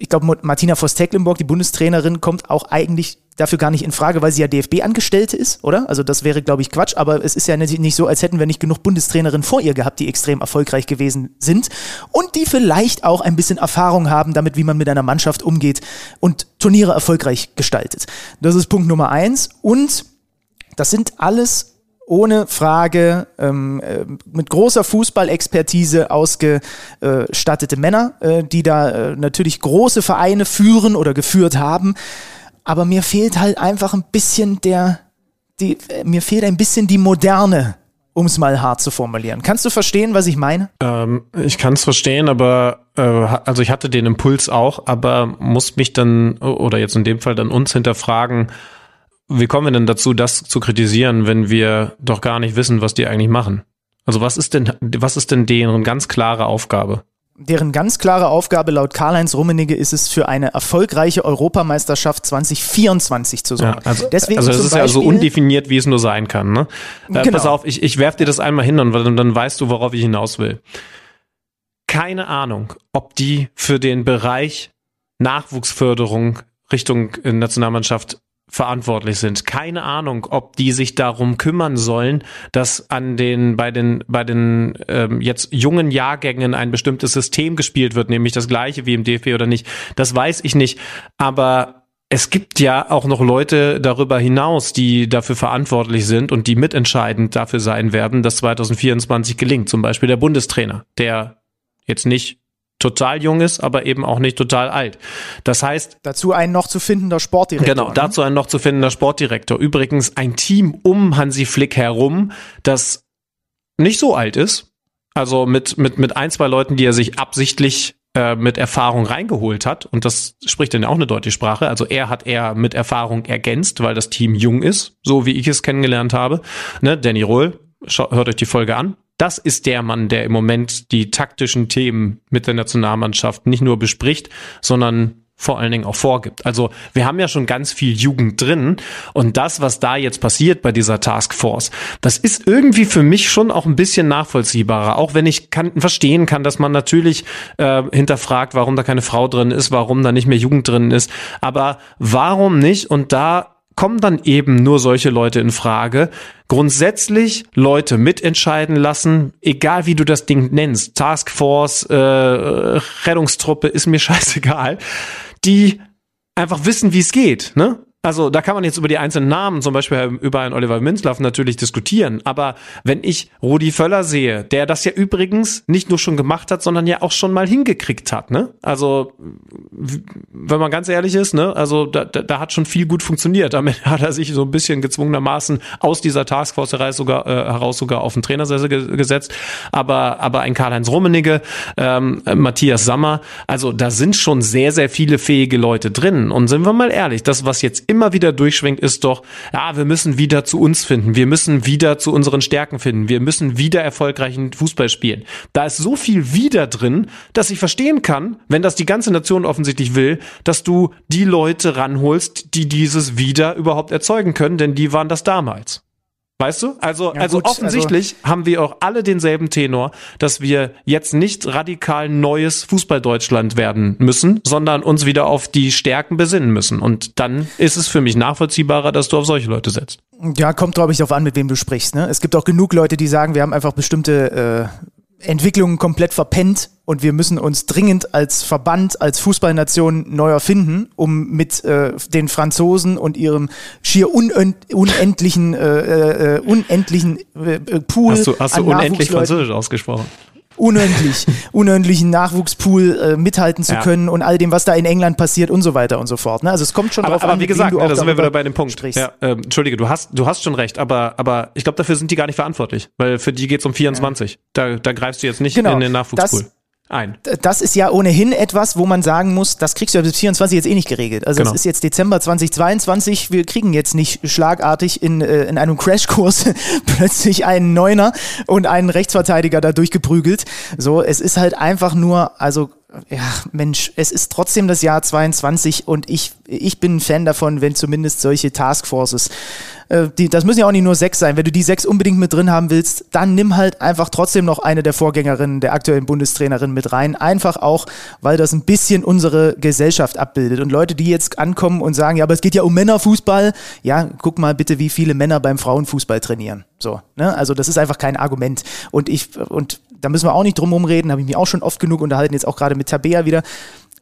ich glaube, Martina Voss-Tecklenburg, die Bundestrainerin, kommt auch eigentlich dafür gar nicht in Frage, weil sie ja DFB-Angestellte ist, oder? Also das wäre, glaube ich, Quatsch, aber es ist ja nicht so, als hätten wir nicht genug Bundestrainerinnen vor ihr gehabt, die extrem erfolgreich gewesen sind und die vielleicht auch ein bisschen Erfahrung haben damit, wie man mit einer Mannschaft umgeht und Turniere erfolgreich gestaltet. Das ist Punkt Nummer eins und das sind alles ohne Frage ähm, äh, mit großer Fußballexpertise ausgestattete Männer, äh, die da äh, natürlich große Vereine führen oder geführt haben. Aber mir fehlt halt einfach ein bisschen der, die, äh, mir fehlt ein bisschen die Moderne um es mal hart zu formulieren. Kannst du verstehen, was ich meine? Ähm, ich kann es verstehen, aber äh, also ich hatte den Impuls auch, aber muss mich dann oder jetzt in dem Fall dann uns hinterfragen, wie kommen wir denn dazu, das zu kritisieren, wenn wir doch gar nicht wissen, was die eigentlich machen? Also was ist denn, was ist denn deren ganz klare Aufgabe? Deren ganz klare Aufgabe laut Karl-Heinz Rummenigge ist es, für eine erfolgreiche Europameisterschaft 2024 zu sorgen. Ja, also, Deswegen also es ist Beispiel, ja so undefiniert, wie es nur sein kann. Ne? Äh, genau. Pass auf, ich, ich werf dir das einmal hin und dann weißt du, worauf ich hinaus will. Keine Ahnung, ob die für den Bereich Nachwuchsförderung Richtung Nationalmannschaft verantwortlich sind. Keine Ahnung, ob die sich darum kümmern sollen, dass an den bei den bei den ähm, jetzt jungen Jahrgängen ein bestimmtes System gespielt wird, nämlich das gleiche wie im DFB oder nicht. Das weiß ich nicht, aber es gibt ja auch noch Leute darüber hinaus, die dafür verantwortlich sind und die mitentscheidend dafür sein werden, dass 2024 gelingt. Zum Beispiel der Bundestrainer, der jetzt nicht total jung ist, aber eben auch nicht total alt. Das heißt. Dazu ein noch zu findender Sportdirektor. Genau, ne? dazu ein noch zu findender Sportdirektor. Übrigens ein Team um Hansi Flick herum, das nicht so alt ist. Also mit, mit, mit ein, zwei Leuten, die er sich absichtlich äh, mit Erfahrung reingeholt hat. Und das spricht dann ja auch eine deutliche Sprache. Also er hat er mit Erfahrung ergänzt, weil das Team jung ist, so wie ich es kennengelernt habe. Ne, Danny Rohl, hört euch die Folge an. Das ist der Mann, der im Moment die taktischen Themen mit der Nationalmannschaft nicht nur bespricht, sondern vor allen Dingen auch vorgibt. Also wir haben ja schon ganz viel Jugend drin und das, was da jetzt passiert bei dieser Taskforce, das ist irgendwie für mich schon auch ein bisschen nachvollziehbarer, auch wenn ich kann, verstehen kann, dass man natürlich äh, hinterfragt, warum da keine Frau drin ist, warum da nicht mehr Jugend drin ist, aber warum nicht? Und da kommen dann eben nur solche Leute in Frage. Grundsätzlich Leute mitentscheiden lassen, egal wie du das Ding nennst, Taskforce, äh, Rettungstruppe, ist mir *laughs* scheißegal, die einfach wissen, wie es geht, ne? Also da kann man jetzt über die einzelnen Namen, zum Beispiel über einen Oliver Minzlaff natürlich diskutieren. Aber wenn ich Rudi Völler sehe, der das ja übrigens nicht nur schon gemacht hat, sondern ja auch schon mal hingekriegt hat, ne? Also wenn man ganz ehrlich ist, ne? Also da, da, da hat schon viel gut funktioniert. Damit *laughs* hat er sich so ein bisschen gezwungenermaßen aus dieser Taskforce heraus sogar, äh, heraus sogar auf den Trainersessel ge gesetzt. Aber aber ein Karl-Heinz Rummenigge, ähm, Matthias Sammer, also da sind schon sehr sehr viele fähige Leute drin. Und sind wir mal ehrlich, das was jetzt immer wieder durchschwingt, ist doch, ja, wir müssen wieder zu uns finden, wir müssen wieder zu unseren Stärken finden, wir müssen wieder erfolgreichen Fußball spielen. Da ist so viel wieder drin, dass ich verstehen kann, wenn das die ganze Nation offensichtlich will, dass du die Leute ranholst, die dieses wieder überhaupt erzeugen können, denn die waren das damals. Weißt du? Also, ja, also gut, offensichtlich also haben wir auch alle denselben Tenor, dass wir jetzt nicht radikal neues Fußballdeutschland werden müssen, sondern uns wieder auf die Stärken besinnen müssen. Und dann ist es für mich nachvollziehbarer, dass du auf solche Leute setzt. Ja, kommt, glaube ich, darauf an, mit wem du sprichst. Ne? Es gibt auch genug Leute, die sagen, wir haben einfach bestimmte äh, Entwicklungen komplett verpennt und wir müssen uns dringend als Verband, als Fußballnation neu erfinden, um mit äh, den Franzosen und ihrem schier unendlichen, äh, äh, unendlichen äh, Pool. Hast du, hast du unendlich Französisch ausgesprochen? Unendlich, *laughs* unendlichen Nachwuchspool äh, mithalten zu ja. können und all dem, was da in England passiert und so weiter und so fort. Ne? Also es kommt schon aber, drauf aber an, wie gesagt, ne, da sind wir wieder bei dem Punkt. Ja, äh, Entschuldige, du hast, du hast schon recht, aber, aber ich glaube, dafür sind die gar nicht verantwortlich, weil für die geht's um 24. Ja. Da, da greifst du jetzt nicht genau, in den Nachwuchspool. Das, ein. Das ist ja ohnehin etwas, wo man sagen muss, das kriegst du ja bis 24 jetzt eh nicht geregelt. Also genau. es ist jetzt Dezember 2022, wir kriegen jetzt nicht schlagartig in, äh, in einem Crashkurs *laughs* plötzlich einen Neuner und einen Rechtsverteidiger da durchgeprügelt. So, es ist halt einfach nur, also ja, Mensch, es ist trotzdem das Jahr 22 und ich, ich bin ein Fan davon, wenn zumindest solche Taskforces, äh, die, das müssen ja auch nicht nur sechs sein, wenn du die sechs unbedingt mit drin haben willst, dann nimm halt einfach trotzdem noch eine der Vorgängerinnen, der aktuellen Bundestrainerin mit rein. Einfach auch, weil das ein bisschen unsere Gesellschaft abbildet. Und Leute, die jetzt ankommen und sagen, ja, aber es geht ja um Männerfußball, ja, guck mal bitte, wie viele Männer beim Frauenfußball trainieren. So, ne? Also das ist einfach kein Argument. Und ich, und da müssen wir auch nicht drum rumreden, habe ich mich auch schon oft genug unterhalten, jetzt auch gerade mit Tabea wieder.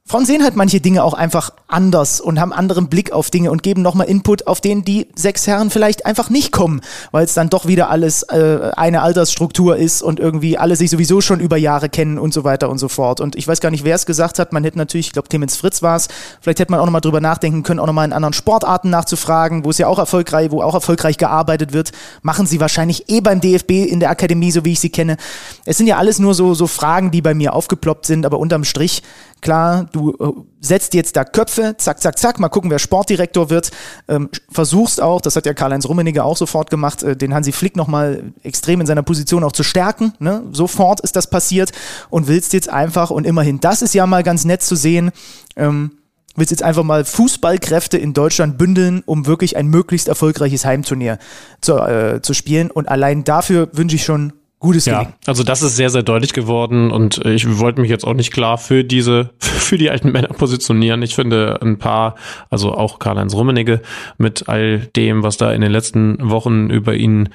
Frauen sehen halt manche Dinge auch einfach anders und haben anderen Blick auf Dinge und geben nochmal Input, auf den die sechs Herren vielleicht einfach nicht kommen, weil es dann doch wieder alles äh, eine Altersstruktur ist und irgendwie alle sich sowieso schon über Jahre kennen und so weiter und so fort. Und ich weiß gar nicht, wer es gesagt hat. Man hätte natürlich, ich glaube, Clemens Fritz war es, vielleicht hätte man auch nochmal drüber nachdenken können, auch nochmal in anderen Sportarten nachzufragen, wo es ja auch erfolgreich, wo auch erfolgreich gearbeitet wird. Machen sie wahrscheinlich eh beim DFB in der Akademie, so wie ich sie kenne. Es sind ja alles nur so, so Fragen, die bei mir aufgeploppt sind, aber unterm Strich Klar, du äh, setzt jetzt da Köpfe, zack, zack, zack, mal gucken, wer Sportdirektor wird. Ähm, versuchst auch, das hat ja Karl-Heinz Rummenigge auch sofort gemacht, äh, den Hansi Flick nochmal extrem in seiner Position auch zu stärken. Ne? Sofort ist das passiert und willst jetzt einfach, und immerhin, das ist ja mal ganz nett zu sehen, ähm, willst jetzt einfach mal Fußballkräfte in Deutschland bündeln, um wirklich ein möglichst erfolgreiches Heimturnier zu, äh, zu spielen. Und allein dafür wünsche ich schon gutes ja, Gelingen. Also das ist sehr, sehr deutlich geworden und ich wollte mich jetzt auch nicht klar für diese, *laughs* für die alten Männer positionieren. Ich finde ein paar, also auch Karl-Heinz Rummenigge mit all dem, was da in den letzten Wochen über ihn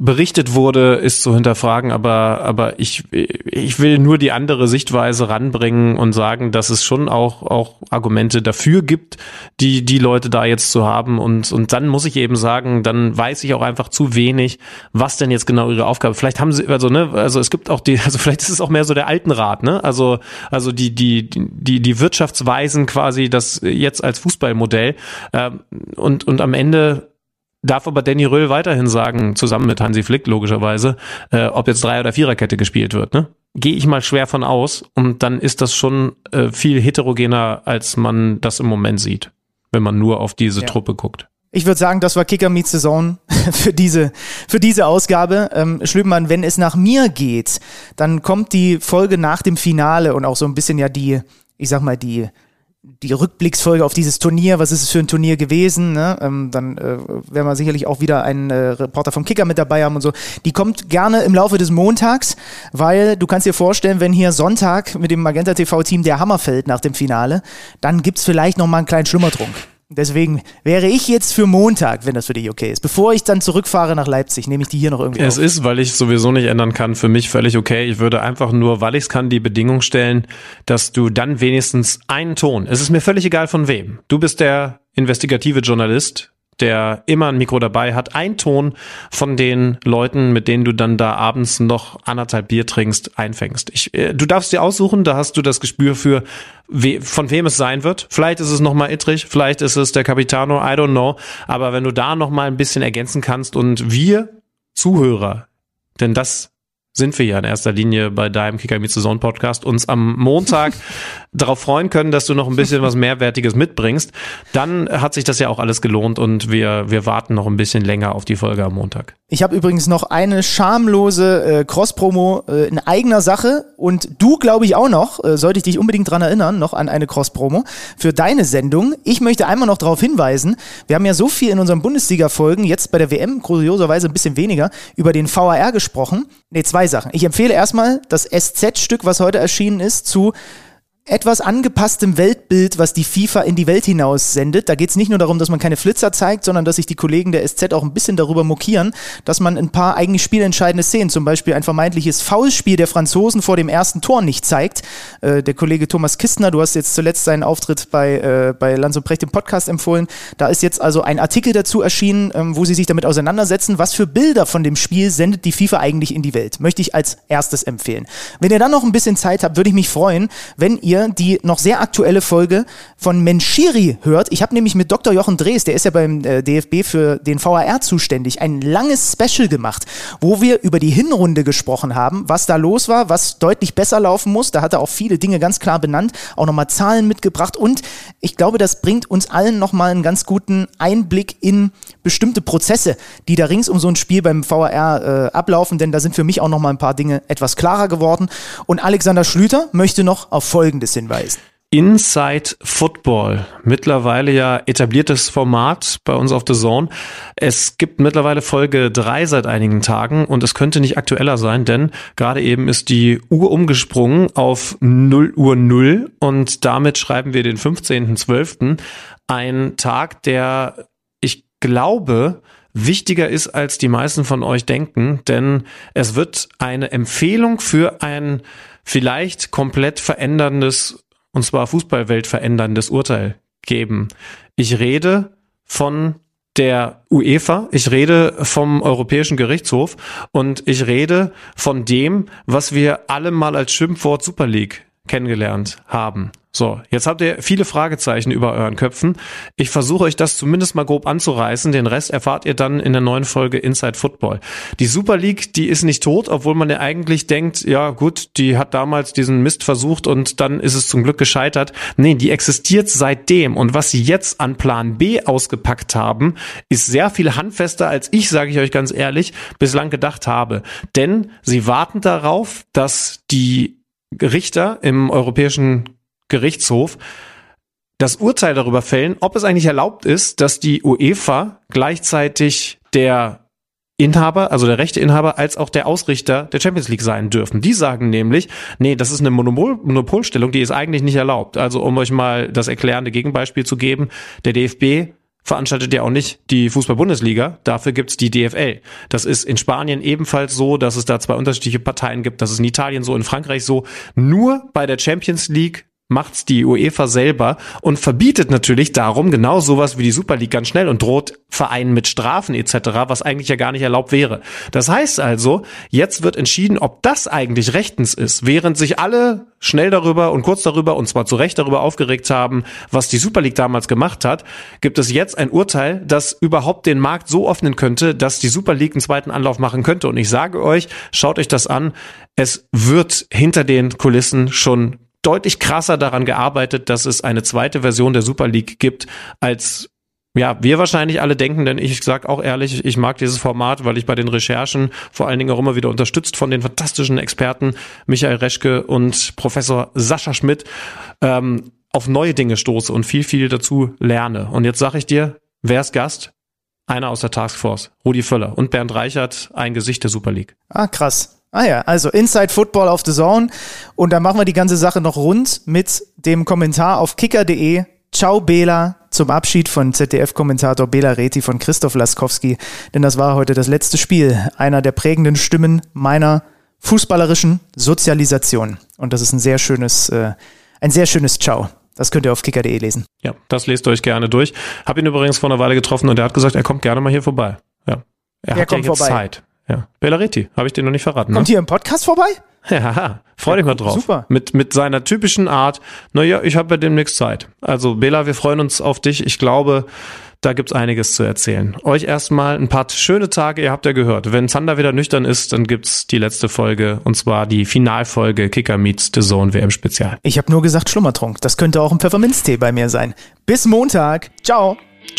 berichtet wurde, ist zu hinterfragen, aber, aber ich, ich will nur die andere Sichtweise ranbringen und sagen, dass es schon auch, auch Argumente dafür gibt, die, die Leute da jetzt zu haben und, und dann muss ich eben sagen, dann weiß ich auch einfach zu wenig, was denn jetzt genau ihre Aufgabe. Vielleicht haben sie, also, ne, also es gibt auch die, *laughs* also vielleicht ist es auch mehr so der Altenrat, ne, also, also die, die, die, die Wirtschaftsweisen quasi, das jetzt als Fußballmodell, ähm, und, und am Ende Darf aber Danny Röhl weiterhin sagen, zusammen mit Hansi Flick logischerweise, äh, ob jetzt Drei- oder Viererkette gespielt wird. Ne? Gehe ich mal schwer von aus und dann ist das schon äh, viel heterogener, als man das im Moment sieht, wenn man nur auf diese ja. Truppe guckt. Ich würde sagen, das war Kicker Meets Saison *laughs* für diese, für diese Ausgabe. Ähm, Schlübenmann, wenn es nach mir geht, dann kommt die Folge nach dem Finale und auch so ein bisschen ja die, ich sag mal, die die Rückblicksfolge auf dieses Turnier, was ist es für ein Turnier gewesen, ne? ähm, dann äh, werden wir sicherlich auch wieder einen äh, Reporter vom Kicker mit dabei haben und so. Die kommt gerne im Laufe des Montags, weil du kannst dir vorstellen, wenn hier Sonntag mit dem Magenta TV-Team der Hammer fällt nach dem Finale, dann gibt's vielleicht noch mal einen kleinen Schlummertrunk. Deswegen wäre ich jetzt für Montag, wenn das für dich okay ist. Bevor ich dann zurückfahre nach Leipzig, nehme ich die hier noch irgendwie Es auf. ist, weil ich sowieso nicht ändern kann, für mich völlig okay. Ich würde einfach nur, weil ich es kann, die Bedingung stellen, dass du dann wenigstens einen Ton, es ist mir völlig egal von wem. Du bist der investigative Journalist, der immer ein Mikro dabei hat, ein Ton von den Leuten, mit denen du dann da abends noch anderthalb Bier trinkst, einfängst. Ich, äh, du darfst dir aussuchen, da hast du das Gespür für, we, von wem es sein wird. Vielleicht ist es nochmal Ittrich, vielleicht ist es der Capitano, I don't know. Aber wenn du da nochmal ein bisschen ergänzen kannst und wir Zuhörer, denn das sind wir ja in erster Linie bei deinem Kicker Meets the Zone Podcast, uns am Montag *laughs* darauf freuen können, dass du noch ein bisschen was Mehrwertiges mitbringst, dann hat sich das ja auch alles gelohnt und wir, wir warten noch ein bisschen länger auf die Folge am Montag. Ich habe übrigens noch eine schamlose äh, Cross-Promo äh, in eigener Sache und du, glaube ich, auch noch, äh, sollte ich dich unbedingt dran erinnern, noch an eine Cross-Promo für deine Sendung. Ich möchte einmal noch darauf hinweisen, wir haben ja so viel in unseren Bundesliga-Folgen, jetzt bei der WM kurioserweise ein bisschen weniger, über den VAR gesprochen. Ne, zwei Sachen. Ich empfehle erstmal das SZ-Stück, was heute erschienen ist, zu etwas angepasstem Weltbild, was die FIFA in die Welt hinaus sendet. Da geht es nicht nur darum, dass man keine Flitzer zeigt, sondern dass sich die Kollegen der SZ auch ein bisschen darüber mokieren, dass man ein paar eigentlich spielentscheidende Szenen, zum Beispiel ein vermeintliches Foulspiel der Franzosen vor dem ersten Tor nicht zeigt. Äh, der Kollege Thomas Kistner, du hast jetzt zuletzt seinen Auftritt bei, äh, bei Lanz und Precht im Podcast empfohlen. Da ist jetzt also ein Artikel dazu erschienen, ähm, wo sie sich damit auseinandersetzen, was für Bilder von dem Spiel sendet die FIFA eigentlich in die Welt. Möchte ich als erstes empfehlen. Wenn ihr dann noch ein bisschen Zeit habt, würde ich mich freuen, wenn ihr die noch sehr aktuelle Folge von Menschiri hört. Ich habe nämlich mit Dr. Jochen Drees, der ist ja beim äh, DFB für den VAR zuständig, ein langes Special gemacht, wo wir über die Hinrunde gesprochen haben, was da los war, was deutlich besser laufen muss. Da hat er auch viele Dinge ganz klar benannt, auch nochmal Zahlen mitgebracht und ich glaube, das bringt uns allen nochmal einen ganz guten Einblick in bestimmte Prozesse, die da rings um so ein Spiel beim VAR äh, ablaufen, denn da sind für mich auch nochmal ein paar Dinge etwas klarer geworden. Und Alexander Schlüter möchte noch auf Folgendes hinweisen. Inside Football. Mittlerweile ja etabliertes Format bei uns auf The Zone. Es gibt mittlerweile Folge drei seit einigen Tagen und es könnte nicht aktueller sein, denn gerade eben ist die Uhr umgesprungen auf 0 Uhr 0 und damit schreiben wir den 15.12. Ein Tag, der ich glaube, wichtiger ist, als die meisten von euch denken, denn es wird eine Empfehlung für ein vielleicht komplett veränderndes und zwar Fußballwelt veränderndes Urteil geben. Ich rede von der UEFA, ich rede vom Europäischen Gerichtshof und ich rede von dem, was wir alle mal als Schimpfwort Super League kennengelernt haben. So, jetzt habt ihr viele Fragezeichen über euren Köpfen. Ich versuche euch das zumindest mal grob anzureißen. Den Rest erfahrt ihr dann in der neuen Folge Inside Football. Die Super League, die ist nicht tot, obwohl man ja eigentlich denkt, ja gut, die hat damals diesen Mist versucht und dann ist es zum Glück gescheitert. Nee, die existiert seitdem. Und was sie jetzt an Plan B ausgepackt haben, ist sehr viel handfester, als ich, sage ich euch ganz ehrlich, bislang gedacht habe. Denn sie warten darauf, dass die Richter im Europäischen Gerichtshof das Urteil darüber fällen, ob es eigentlich erlaubt ist, dass die UEFA gleichzeitig der Inhaber, also der Rechteinhaber, als auch der Ausrichter der Champions League sein dürfen. Die sagen nämlich, nee, das ist eine Monopol Monopolstellung, die ist eigentlich nicht erlaubt. Also um euch mal das erklärende Gegenbeispiel zu geben, der DFB veranstaltet ja auch nicht die Fußball-Bundesliga, dafür gibt's die DFL. Das ist in Spanien ebenfalls so, dass es da zwei unterschiedliche Parteien gibt, das ist in Italien so, in Frankreich so. Nur bei der Champions League macht's die UEFA selber und verbietet natürlich darum genau sowas wie die Super League ganz schnell und droht Vereinen mit Strafen etc., was eigentlich ja gar nicht erlaubt wäre. Das heißt also, jetzt wird entschieden, ob das eigentlich rechtens ist, während sich alle schnell darüber und kurz darüber und zwar zu Recht darüber aufgeregt haben, was die Super League damals gemacht hat, gibt es jetzt ein Urteil, das überhaupt den Markt so öffnen könnte, dass die Super League einen zweiten Anlauf machen könnte. Und ich sage euch, schaut euch das an, es wird hinter den Kulissen schon deutlich krasser daran gearbeitet, dass es eine zweite Version der Super League gibt, als ja, wir wahrscheinlich alle denken, denn ich sag auch ehrlich, ich mag dieses Format, weil ich bei den Recherchen vor allen Dingen auch immer wieder unterstützt von den fantastischen Experten Michael Reschke und Professor Sascha Schmidt ähm, auf neue Dinge stoße und viel, viel dazu lerne. Und jetzt sag ich dir, wer ist Gast? Einer aus der Taskforce, Rudi Völler und Bernd Reichert, ein Gesicht der Super League. Ah, krass. Ah ja, also Inside Football auf the Zone. Und dann machen wir die ganze Sache noch rund mit dem Kommentar auf kicker.de. Ciao Bela zum Abschied von ZDF-Kommentator Bela Reti von Christoph Laskowski. Denn das war heute das letzte Spiel einer der prägenden Stimmen meiner fußballerischen Sozialisation. Und das ist ein sehr schönes, äh, ein sehr schönes Ciao. Das könnt ihr auf kicker.de lesen. Ja, das lest euch gerne durch. Hab ihn übrigens vor einer Weile getroffen und er hat gesagt, er kommt gerne mal hier vorbei. Ja. Er, er hat kommt ja jetzt vorbei. Zeit. Ja. Bellaretti, habe ich dir noch nicht verraten. Kommt ne? hier im Podcast vorbei? *laughs* Ja, freu dich mal drauf. Super. Mit, mit seiner typischen Art, naja, ich habe ja demnächst Zeit. Also Bela, wir freuen uns auf dich. Ich glaube, da gibt's einiges zu erzählen. Euch erstmal ein paar schöne Tage, ihr habt ja gehört. Wenn Zander wieder nüchtern ist, dann gibt's die letzte Folge und zwar die Finalfolge Kicker Meets The Zone WM Spezial. Ich habe nur gesagt Schlummertrunk. Das könnte auch ein Pfefferminztee bei mir sein. Bis Montag. Ciao.